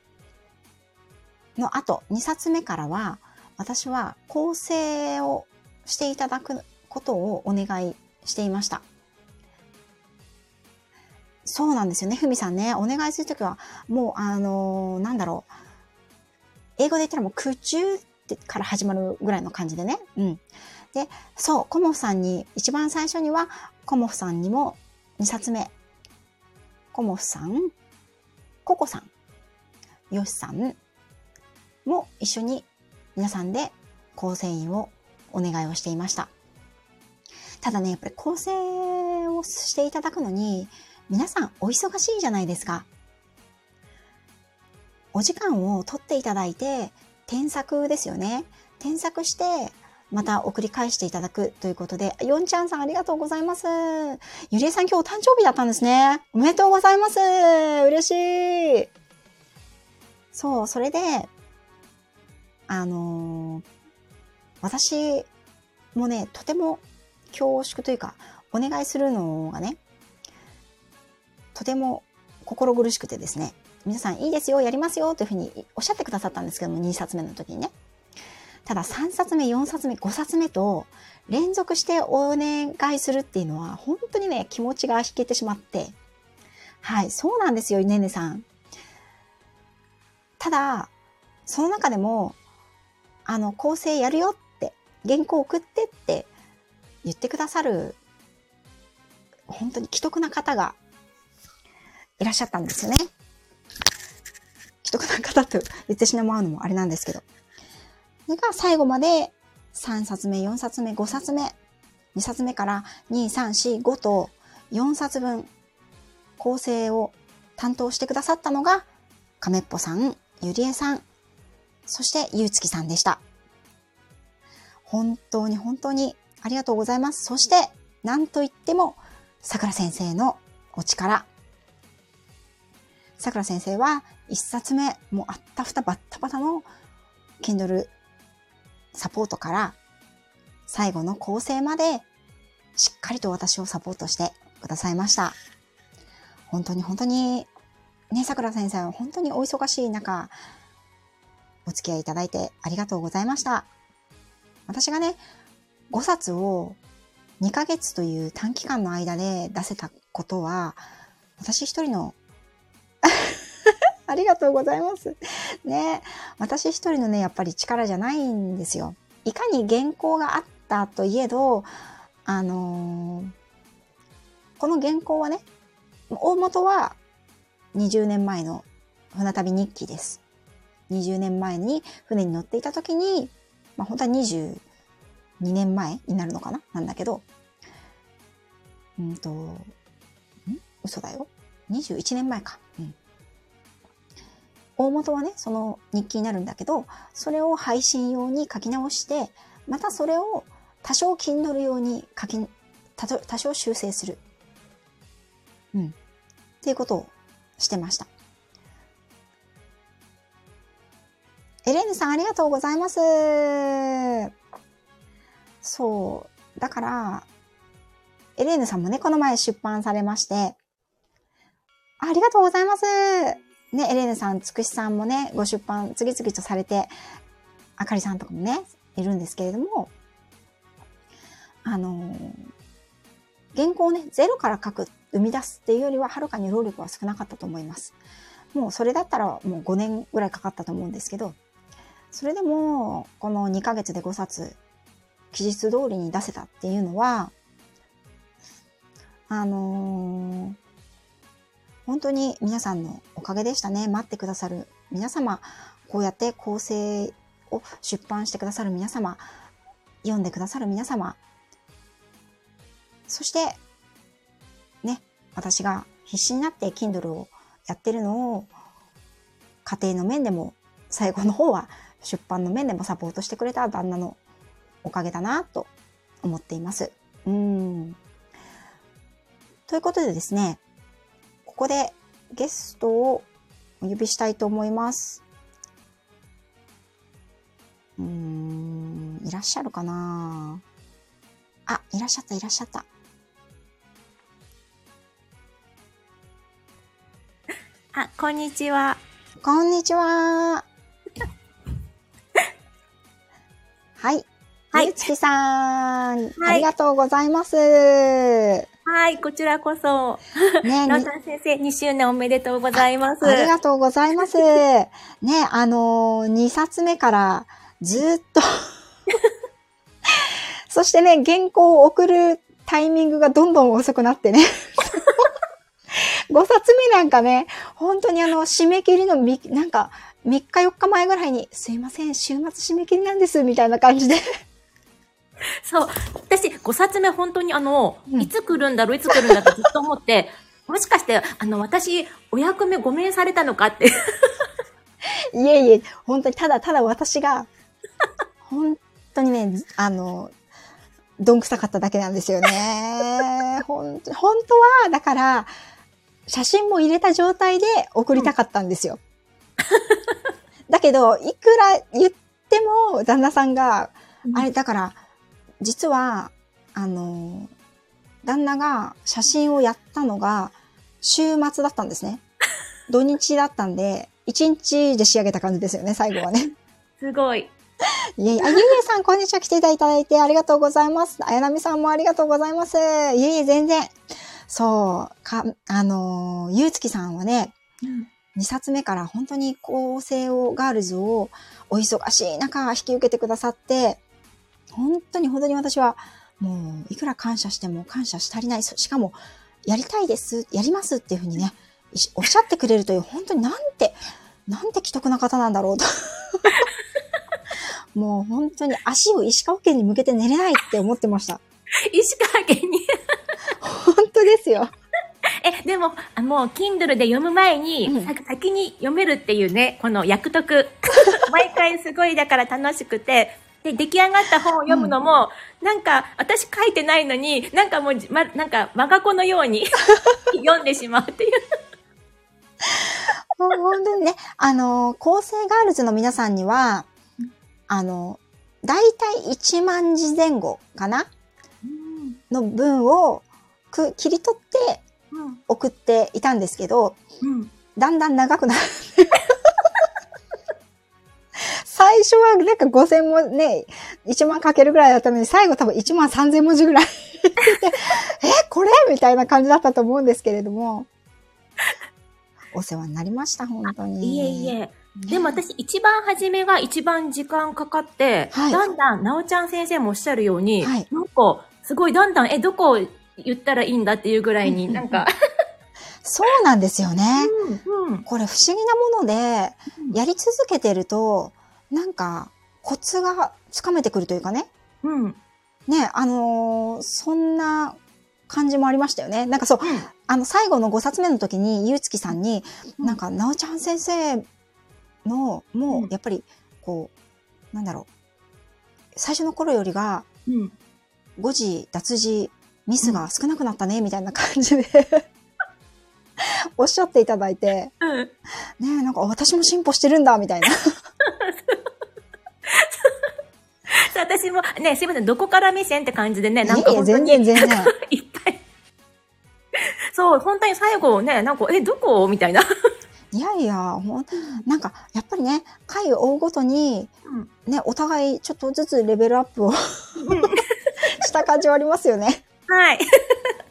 の後、2冊目からは、私は構成をしていただくことをお願いしていました。そうなんですよね、ふみさんね。お願いするときは、もう、あのー、なんだろう。英語で言ったらもう空中ってから始まるぐらいの感じでね。うん。で、そう、コモフさんに、一番最初には、コモフさんにも2冊目、コモフさん、ココさん、ヨシさんも一緒に皆さんで構成員をお願いをしていました。ただね、やっぱり構成をしていただくのに、皆さんお忙しいじゃないですか。お時間を取っていただいて、添削ですよね。添削して、また送り返していただくということで、ヨンちゃんさんありがとうございます。ゆりえさん今日お誕生日だったんですね。おめでとうございます。嬉しい。そう、それで、あのー、私もね、とても恐縮というか、お願いするのがね、とても心苦しくてですね、皆さんいいですよ、やりますよというふうにおっしゃってくださったんですけども、2冊目の時にね。ただ3冊目、4冊目、5冊目と連続してお願いするっていうのは本当にね、気持ちが引けてしまって。はい、そうなんですよ、ねねさん。ただ、その中でも、あの、構成やるよって、原稿送ってって言ってくださる、本当に既得な方がいらっしゃったんですよね。既得な方と言ってしまうのもあれなんですけど。それが最後まで3冊目、4冊目、5冊目、2冊目から2、3、4、5と4冊分構成を担当してくださったのが、亀っぽさん、ゆりえさん、そしてゆうつきさんでした。本当に本当にありがとうございます。そして、なんといっても、桜先生のお力。桜先生は一冊目、もうあったふたバッタバタの Kindle サポートから最後の構成までしっかりと私をサポートしてくださいました。本当に本当に、ね、桜先生は本当にお忙しい中、お付き合いいただいてありがとうございました。私がね、5冊を2ヶ月という短期間の間で出せたことは、私一人の ありがとうございます。ね。私一人のね、やっぱり力じゃないんですよ。いかに原稿があったといえど、あのー、この原稿はね、大元は20年前の船旅日記です。20年前に船に乗っていた時に、まあ本当は22年前になるのかな？なんだけど、うんと、ん？嘘だよ。21年前か。大元はね、その日記になるんだけど、それを配信用に書き直して、またそれを多少 Kindle 用に書き、多少修正する。うん。っていうことをしてました。エレーヌさんありがとうございます。そう。だから、エレーヌさんもね、この前出版されまして、ありがとうございます。ね、エレーヌさん、つくしさんもね、ご出版次々とされて、あかりさんとかもね、いるんですけれども、あのー、原稿をね、ゼロから書く、生み出すっていうよりは、はるかに労力は少なかったと思います。もうそれだったらもう5年ぐらいかかったと思うんですけど、それでも、この2ヶ月で5冊、期日通りに出せたっていうのは、あのー、本当に皆さんのおかげでしたね。待ってくださる皆様、こうやって構成を出版してくださる皆様、読んでくださる皆様、そして、ね、私が必死になって Kindle をやってるのを、家庭の面でも、最後の方は出版の面でもサポートしてくれた旦那のおかげだなと思っています。うん。ということでですね、ここでゲストをお呼びしたいと思います。うーん、いらっしゃるかな？あ、いらっしゃった、いらっしゃった。あ、こんにちは。こんにちは。はい。はい。ゆつきさん、はい、ありがとうございます。はい、こちらこそ。ねロさん先生、2周年おめでとうございます。ありがとうございます。ね、あのー、2冊目からずっと そしてね、原稿を送るタイミングがどんどん遅くなってね 5冊目なんかね、本当にあの、締め切りのみ、なんか、3日4日前ぐらいに、すいません、週末締め切りなんです、みたいな感じでそう。私、5冊目本当にあの、うん、いつ来るんだろう、いつ来るんだってずっと思って、もしかして、あの、私、お役目ごめんされたのかって。いえいえ、本当に、ただただ私が、本当にね、あの、どんくさかっただけなんですよね。本当本当は、だから、写真も入れた状態で送りたかったんですよ。うん、だけど、いくら言っても、旦那さんが、あれ、だから、実は、あの、旦那が写真をやったのが週末だったんですね。土日だったんで、1日で仕上げた感じですよね、最後はね。すごい。いえいえ、あ、ゆいえさん、こんにちは。来ていただいてありがとうございます。あやなみさんもありがとうございます。いえいえ、全然。そう、か、あの、ゆうつきさんはね、うん、2冊目から本当に構成を、ガールズをお忙しい中引き受けてくださって、本当に本当に私は、もう、いくら感謝しても感謝し足りない。しかも、やりたいです、やりますっていうふうにね、おっしゃってくれるという、本当になんて、なんて既得な方なんだろうと。もう本当に足を石川県に向けて寝れないって思ってました。石川県に？本当ですよ。え、でも、あもう、Kindle で読む前に、うん、先に読めるっていうね、この役得。毎回すごいだから楽しくて、で、出来上がった本を読むのも、うん、なんか、私書いてないのに、なんかもう、ま、なんか、我が子のように 読んでしまうっていう。本当にね、あの、構成ガールズの皆さんには、あの、だいたい1万字前後かなうん。の文をく切り取ってうん。送っていたんですけど、うん。だんだん長くなる。最初はなんか5000文ね、1万かけるぐらいだったのに、最後多分1万3000文字ぐらい え、これ？みたいな感じだったと思うんですけれども。お世話になりました、本当に。いえいえ。でも私一番初めが一番時間かかって、はいだんだん、なおちゃん先生もおっしゃるように、はいなんか、すごいだんだん、え、どこを言ったらいいんだっていうぐらいに、うんなんか、そうなんですよね。うん、うん。これ不思議なもので、やり続けてると、なんか、コツがつかめてくるというかね。うん。ね、あのーそんな感じもありましたよね。なんかそう、あの、最後の5冊目の時に、ゆうつきさんに、うんなんか、なおちゃん先生の、もうんう、やっぱり、こう、なんだろう、最初の頃よりが、うん。誤字、脱字、ミスが少なくなったね、みたいな感じで、おっしゃっていただいて、うん。ねえ、なんか、あ私も進歩してるんだ、みたいな。私も、ね、すいません、どこから目線って感じでね、なんか本当に、全然全然。いっぱい。そう、本当に最後ね、なんか、え、どこ？みたいな。いやいや、ほん、なんか、やっぱりね、回を追うごとに、うんね、お互いちょっとずつレベルアップを した感じはありますよね。はい。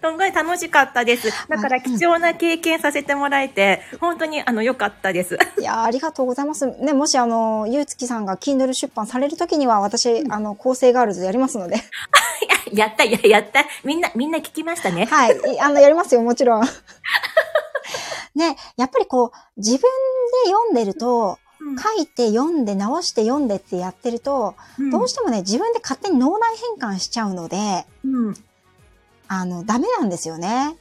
すごい楽しかったです。だから貴重な経験させてもらえて、本当にあの良かったです。いやーありがとうございます。ね、もしあの、ゆうつきさんが Kindle 出版されるときには、私、あの、構成ガールズやりますので。ややった、や、やった。みんな、みんな聞きましたね。はい。いあの、やりますよ、もちろん。ね、やっぱりこう、自分で読んでると、書いて読んで直して読んでってやってると、うんどうしてもね、自分で勝手に脳内変換しちゃうので、うん。あの、ダメなんですよね。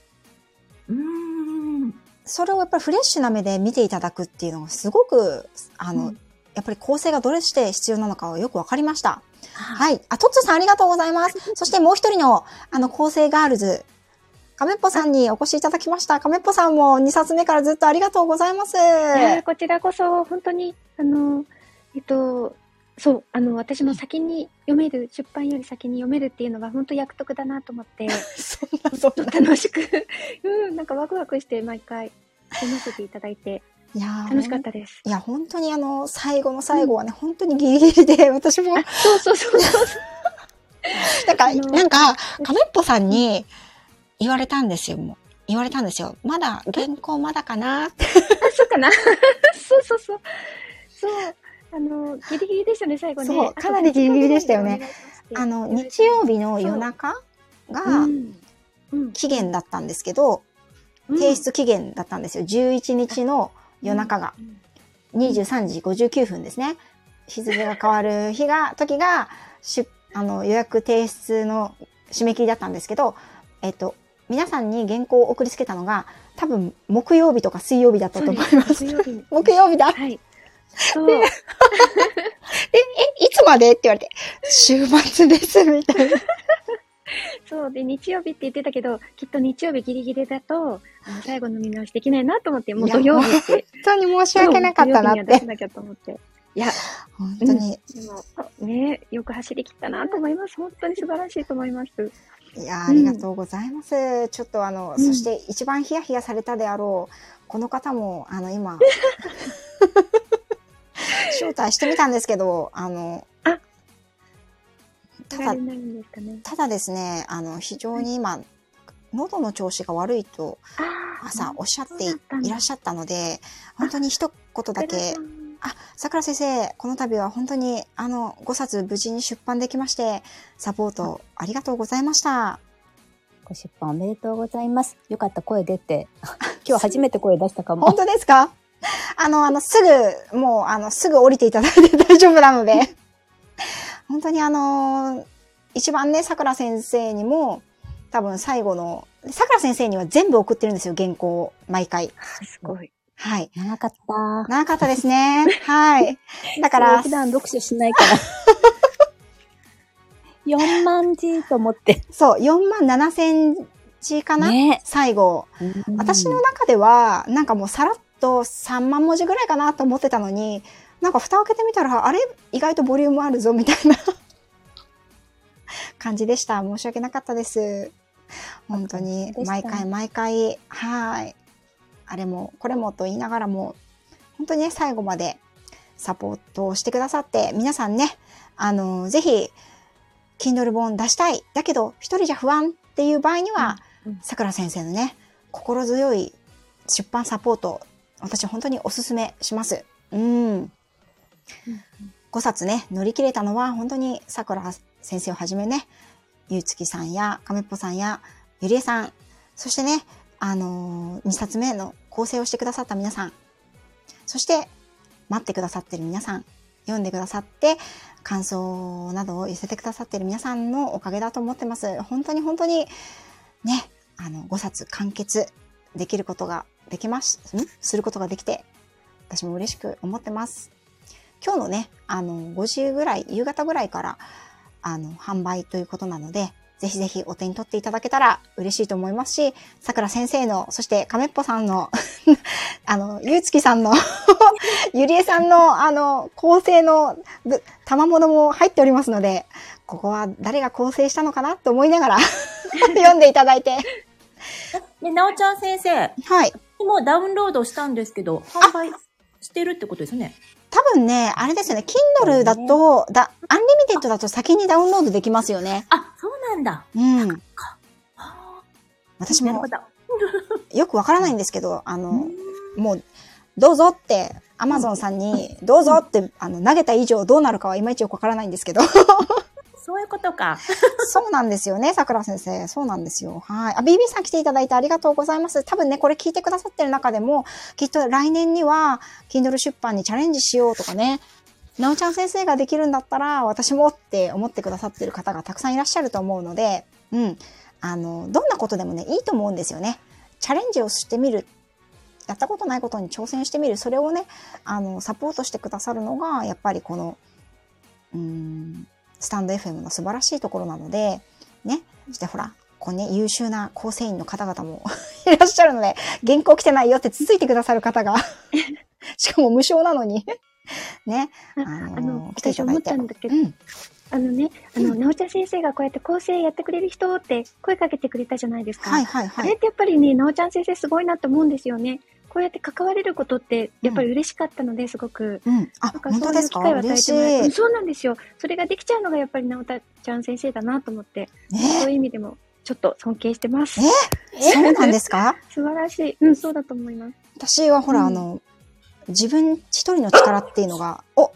うん。それをやっぱりフレッシュな目で見ていただくっていうのがすごく、あの、うんやっぱり構成がどれして必要なのかはよくわかりました。ははい。あ、トッツーさんありがとうございます。そしてもう一人の、あの、構成ガールズ、カメッポさんにお越しいただきました。カメッポさんも2冊目からずっとありがとうございます。こちらこそ、本当に、あの、えっと、そう、あの、私も先に読める、出版より先に読めるっていうのが本当役得だなと思って、そんな、そんな。楽しく、うん、なんかワクワクして毎回読ませていただいて、いやー楽しかったです。いや、本当にあの、最後の最後はね、本当にギリギリで、私も、そうそうそうそう。なんか、なんか、カメッポさんに言われたんですよ、もう。言われたんですよ。まだ、原稿まだかな。あ、そうかなそうそうそう。そう。あの、ギリギリでしたね、最後ね。そうかなりギリギリでしたよねあの、日曜日の夜中が期限だったんですけど、うん提出期限だったんですよ。11日の夜中が。うん23時59分ですね。日付が変わる日が、時が、しあの、予約提出の締め切りだったんですけど、えっと、皆さんに原稿を送りつけたのが、多分、木曜日とか水曜日だったと思います。木曜日に 木曜日だ。で、はい。そう。え、いつまで？って言われて、週末です、みたいな。そう。で、日曜日って言ってたけど、きっと日曜日ギリギリだと、あの最後の見直しできないなと思って、もう土曜日って。本当に申し訳なかったなって。なきゃと思って。いや、本当に。でも、ね、よく走り切ったなと思います。本当に素晴らしいと思います。いやーありがとうございます。ちょっとあの、うんそして一番ヒヤヒヤされたであろう、この方も、あの、今、招待してみたんですけど、あの、あただね。ただですね、あの、非常に今、喉の調子が悪いと朝おっしゃっていらっしゃったので、本当に一言だけ桜さ、んあ、桜先生、この度は本当にあの5冊無事に出版できまして、サポートありがとうございました。ご出版おめでとうございます。よかった、声出て。今日初めて声出したかも本。当ですか？あの、あの、すぐ、もう、あの、すぐ降りていただいて 大丈夫なので、本当にあの、一番ね、桜先生にも、多分最後の、桜先生には全部送ってるんですよ、原稿を、毎回。すごい。はい。長かった。長かったですね。はい。だから、普段読書しないから。4万字と思って。そう、4万7千字かな、ね。最後。うん私の中では、なんかもうさらっと3万文字ぐらいかなと思ってたのに、なんか蓋を開けてみたら、あれ？意外とボリュームあるぞ、みたいな 感じでした。申し訳なかったです。本当に毎回毎回、はい。あれも、これもと言いながらも、本当にね、最後までサポートをしてくださって、皆さんね、あの、ぜひ、Kindle 本出したい。だけど、一人じゃ不安っていう場合には、さくら先生のね、心強い出版サポート、私本当におすすめします。うん。5冊ね、乗り切れたのは本当にさくら先生をはじめね、ゆうつきさんや亀っぽさんやゆりえさん、そしてね、あのー、2冊目の構成をしてくださった皆さん、そして待ってくださってる皆さん、読んでくださって、感想などを寄せてくださってる皆さんのおかげだと思ってます。本当に本当に、ね、あの、5冊完結できることができます、ん？することができて、私も嬉しく思ってます。今日のね、あの、5時ぐらい、夕方ぐらいから、あの、販売ということなので、ぜひぜひお手に取っていただけたら嬉しいと思いますし、さくら先生の、そして亀っぽさんの、あの、ゆうつきさんの、ゆりえさんの、あの、構成のぶ賜物も入っておりますので、ここは誰が構成したのかなと思いながら 読んでいただいて。で、なおちゃん先生、はい。もうダウンロードしたんですけど、販売してるってことですよね。多分ね、あれですよね、Kindle だと、だ、アンリミテッドだと先にダウンロードできますよね。あ、そうなんだ。うん。は私も。よくわからないんですけど、あの、もう、どうぞって、アマゾンさんに、どうぞって、あの、投げた以上どうなるかはいまいちよくわからないんですけど。そういうことか。そうなんですよね、桜先生。そうなんですよ。はい。あ、BB さん来ていただいてありがとうございます。多分ね、これ聞いてくださってる中でも、きっと来年には、Kindle 出版にチャレンジしようとかね、なおちゃん先生ができるんだったら、私もって思ってくださってる方がたくさんいらっしゃると思うので、うん。あの、どんなことでもね、いいと思うんですよね。チャレンジをしてみる。やったことないことに挑戦してみる。それをね、あの、サポートしてくださるのが、やっぱりこの、うん、スタンド FM の素晴らしいところなので、ね。そしてほら、こうね、優秀な構成員の方々も いらっしゃるので、原稿来てないよってつついてくださる方が、しかも無償なのに、ね。ああのあの、来ていただいてったんだけど、うん。あのね、あの、なおちゃん先生がこうやって構成やってくれる人って声かけてくれたじゃないですか。はいはいはい。あれってやっぱりね、なおちゃん先生すごいなと思うんですよね。こうやって関われることって、やっぱり嬉しかったので、すごく。うん。あなん、かそういう機会を与えてもら。そうなんですよ。それができちゃうのがやっぱりなおちゃん先生だなと思って、そうねいう意味でもちょっと尊敬してます。え？そうなんですか？素晴らしい。うん、そうだと思います。私はほら、うんあの、自分一人の力っていうのが、お、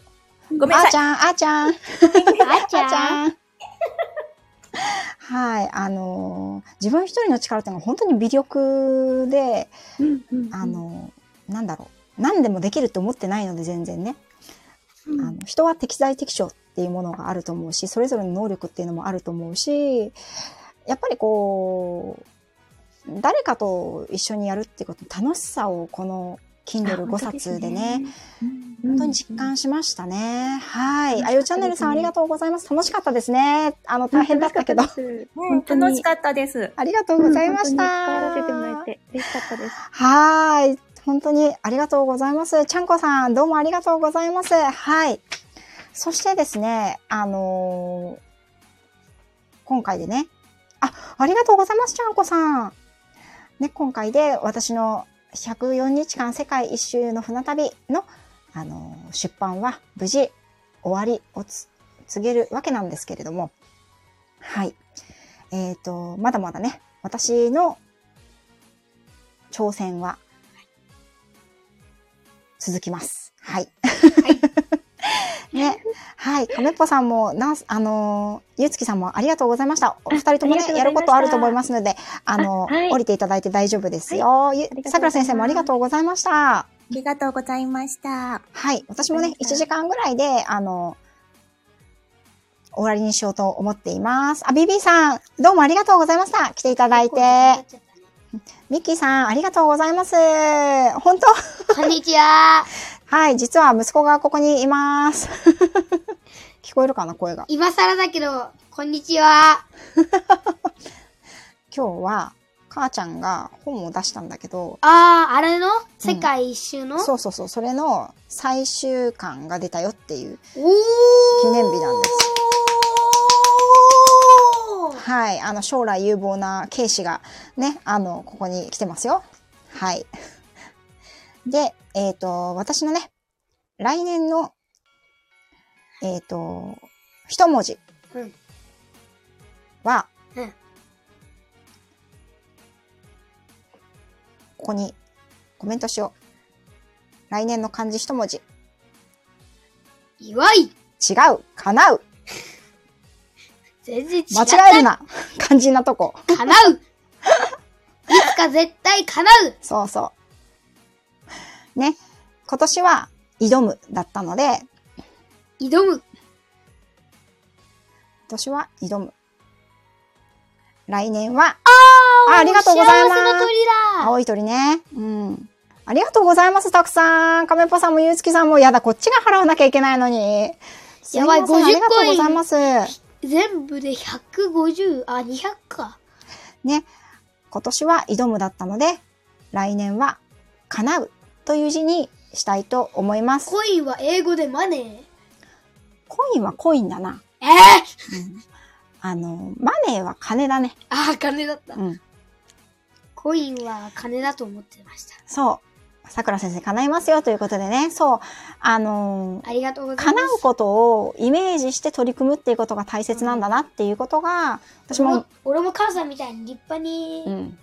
ごめんなさい。あーちゃん、あーちゃん、あーちゃん。はい、あのー自分一人の力っていうのは本当に微力で、うん、うんうん。あのーなんだろう、何でもできると思ってないので全然ね。うん、あの人は適材適所っていうものがあると思うし、それぞれの能力っていうのもあると思うし、やっぱりこう、誰かと一緒にやるっていうこと、楽しさをこの Kindle5 冊でね、本当に実感しましたね。はい。あゆチャンネルさんありがとうございます。楽しかったですね。あの、大変だったけど。うん本当に楽しかったです。ありがとうございました。らせてもらえて嬉しかったです。はーい。本当にありがとうございます。ちゃんこさん、どうもありがとうございます。はい。そしてですね、あのー今回でね、あ、ありがとうございます、ちゃんこさん。ね、今回で私の104日間世界一周の船旅の、あの出版は無事終わりをつ告げるわけなんですけれども、はい。えっ、と、まだまだね、私の挑戦は続きます。はい。ね。はい。亀っぽさんも、なんす、あのーゆうつきさんもありがとうございました。お二人ともね、やることあると思いますので、あのーあはい降りていただいて大丈夫ですよ。さくら先生もありがとうございました。ありがとうございました。はい。私もねあり、がと1う時間ぐらいで、あの、終わりにしようと思っています。あ、ビビさん、どうもありがとうございました。来ていただいて。ミッキーさん、ありがとうございます。本当？こんにちは。はい、実は息子がここにいます。聞こえるかな、声が。今更だけど、こんにちは。今日は、母ちゃんが本を出したんだけど、あー、あれの？世界一周の、そうそうそう、それの最終巻が出たよっていう記念日なんです。はい。あの、将来有望な警視がね、あの、ここに来てますよ。はい。で、えっ、と、私のね、来年の、えっ、と、一文字うんは、うんここにコメントしよう。来年の漢字一文字。祝い違う。叶う。全然違った。間違えるな。肝心なとこ。叶ういつか絶対叶うそうそう。ね。今年は挑むだったので、挑む今年は挑む。来年は、あありがとうございます青い鳥ね。うん。ありがとうございます、たくさん。亀っぽさんもゆうつきさんも、やだ、こっちが払わなきゃいけないのに。すやばいません50ありがとうございます。全部で150、あ、200か。ね。今年は挑むだったので、来年は叶うという字にしたいと思います。コインは英語でマネー。コインはコインだな。え？ー、うんあの、マネーは金だね。あー、金だった。うん。コインは金だと思ってました。そう。桜先生叶いますよということでね。そう。あのーありがとうございます。叶うことをイメージして取り組むっていうことが大切なんだなっていうことが、私も、俺も母さんみたいに立派にうん。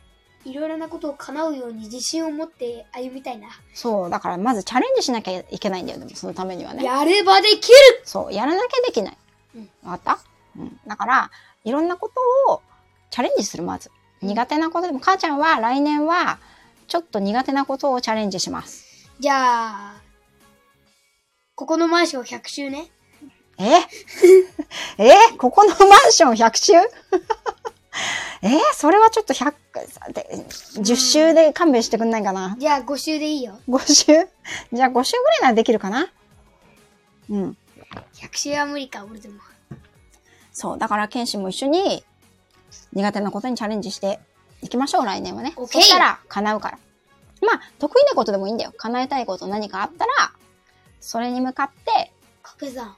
いろいろなことを叶うように自信を持って歩みたいな。そう。だからまずチャレンジしなきゃいけないんだよ。でもそのためにはね。やればできるそう。やらなきゃできない。うんわかった？うん。だから、いろんなことをチャレンジする、まず。苦手なことでも、母ちゃんは来年は、ちょっと苦手なことをチャレンジします。じゃあ、ここのマンション100周ね。え？え？ここのマンション100周？え？それはちょっと100、で10周で勘弁してくんないかな？じゃあ5周でいいよ。5週じゃあ5週ぐらいならできるかな？うん。100周は無理か、俺でも。そう。だから、ケンシも一緒に苦手なことにチャレンジしていきましょう、来年はね。そしたら、叶うから。まあ、得意なことでもいいんだよ。叶えたいこと何かあったら、それに向かって、かけさん。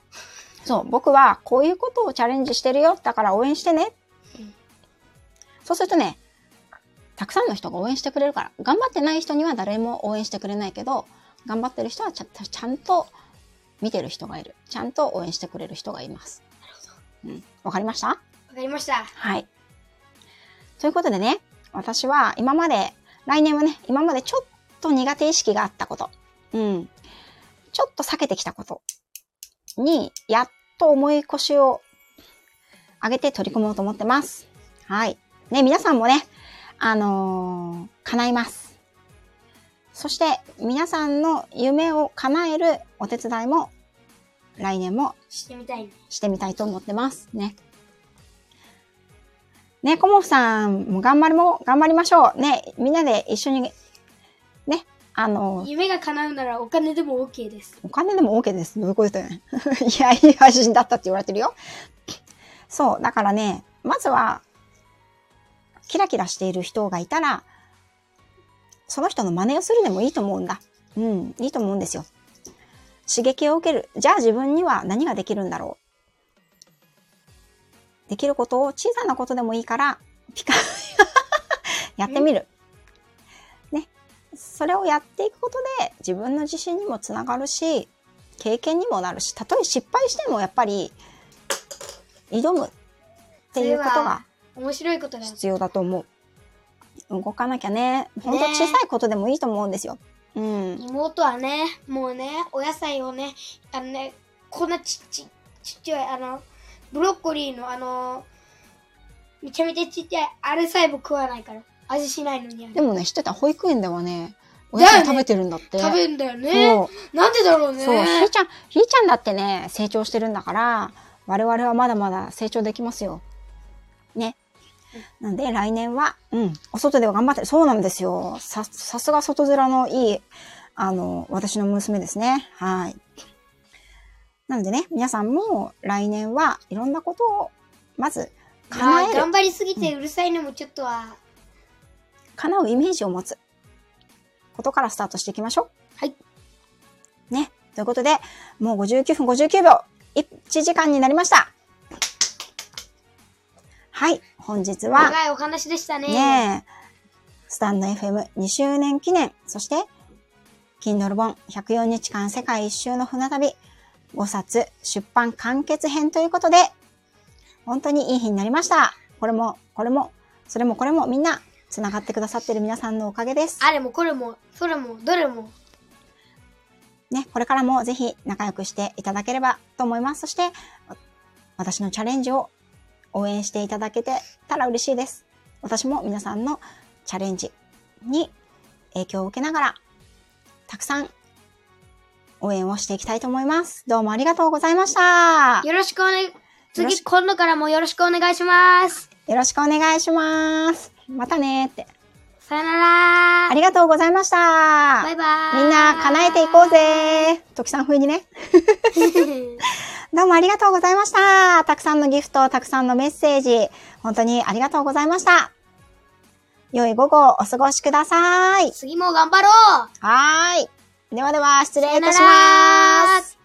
そう、僕はこういうことをチャレンジしてるよ。だから応援してね。うんそうするとね、たくさんの人が応援してくれるから。頑張ってない人には誰も応援してくれないけど、頑張ってる人はちゃちゃんと見てる人がいる。ちゃんと応援してくれる人がいます。なるほど。うん。わかりました？わかりました。はい。ということでね、私は今まで、来年はね、今までちょっと苦手意識があったこと、うん。ちょっと避けてきたことに、やっと思い越しを上げて取り組もうと思ってます。はい。ね、皆さんもね、あのー叶います。そして、皆さんの夢を叶えるお手伝いも、来年もしてみたいね。してみたいと思ってますね。ね、コモフさんも頑張りも、頑張りましょう。ね、みんなで一緒に、ね、あの、夢が叶うならお金でも OK です。お金でも OK です。どういうことだよね。いや、いい配信だったって言われてるよ。そう、だからね、まずは、キラキラしている人がいたら、その人の真似をするでもいいと思うんだ。うん、いいと思うんですよ。刺激を受ける。じゃあ自分には何ができるんだろう。できることを小さなことでもいいから、ピカ、やってみる。ね。それをやっていくことで自分の自信にもつながるし、経験にもなるし、たとえ失敗してもやっぱり、挑むっていうことが面白いことが。必要だと思う。動かなきゃね。ほんと小さいことでもいいと思うんですよ。うん。妹はね、もうね、お野菜をね、あのね、こんなちっち、ちっちゃい、あの、ブロッコリーのあの、めちゃめちゃちっちゃい、あれさえも食わないから。味しないのにでもね、知ってた保育園ではね、お野菜食べてるんだって。食べんだよね。なんでだろうね。そう、ひーちゃん、ひーちゃんだってね、成長してるんだから、我々はまだまだ成長できますよ。ね。なんで、来年は、うん、お外では頑張って、そうなんですよ。さ、さすが外面のいい、あの、私の娘ですね。はい。なのでね、皆さんも来年はいろんなことを、まず、まあ、叶える。頑張りすぎてうるさいのもちょっとは、叶うイメージを持つことからスタートしていきましょう。はい。ね。ということで、もう59分59秒、1時間になりました。はい。本日は、長いお話でしたね。ねえ、スタンド FM2 周年記念、そして、Kindle 本104日間世界一周の船旅5冊出版完結編ということで、本当にいい日になりました。これも、これも、それもこれもみんな繋がってくださってる皆さんのおかげです。あれもこれも、それも、どれも。ね、これからもぜひ仲良くしていただければと思います。そして、わ私のチャレンジを応援していただけてたら嬉しいです。私も皆さんのチャレンジに影響を受けながら、たくさん応援をしていきたいと思います。どうもありがとうございました。よろしくお願い、よろ次、し今度からもよろしくお願いします。よろしくお願いします。またねーって。さよならありがとうございました。バイバイ。みんな叶えていこうぜー。時さん風にね。どうもありがとうございました。たくさんのギフト、たくさんのメッセージ、本当にありがとうございました。良い午後をお過ごしください。次も頑張ろうはーい。ではでは、失礼いたしまらす。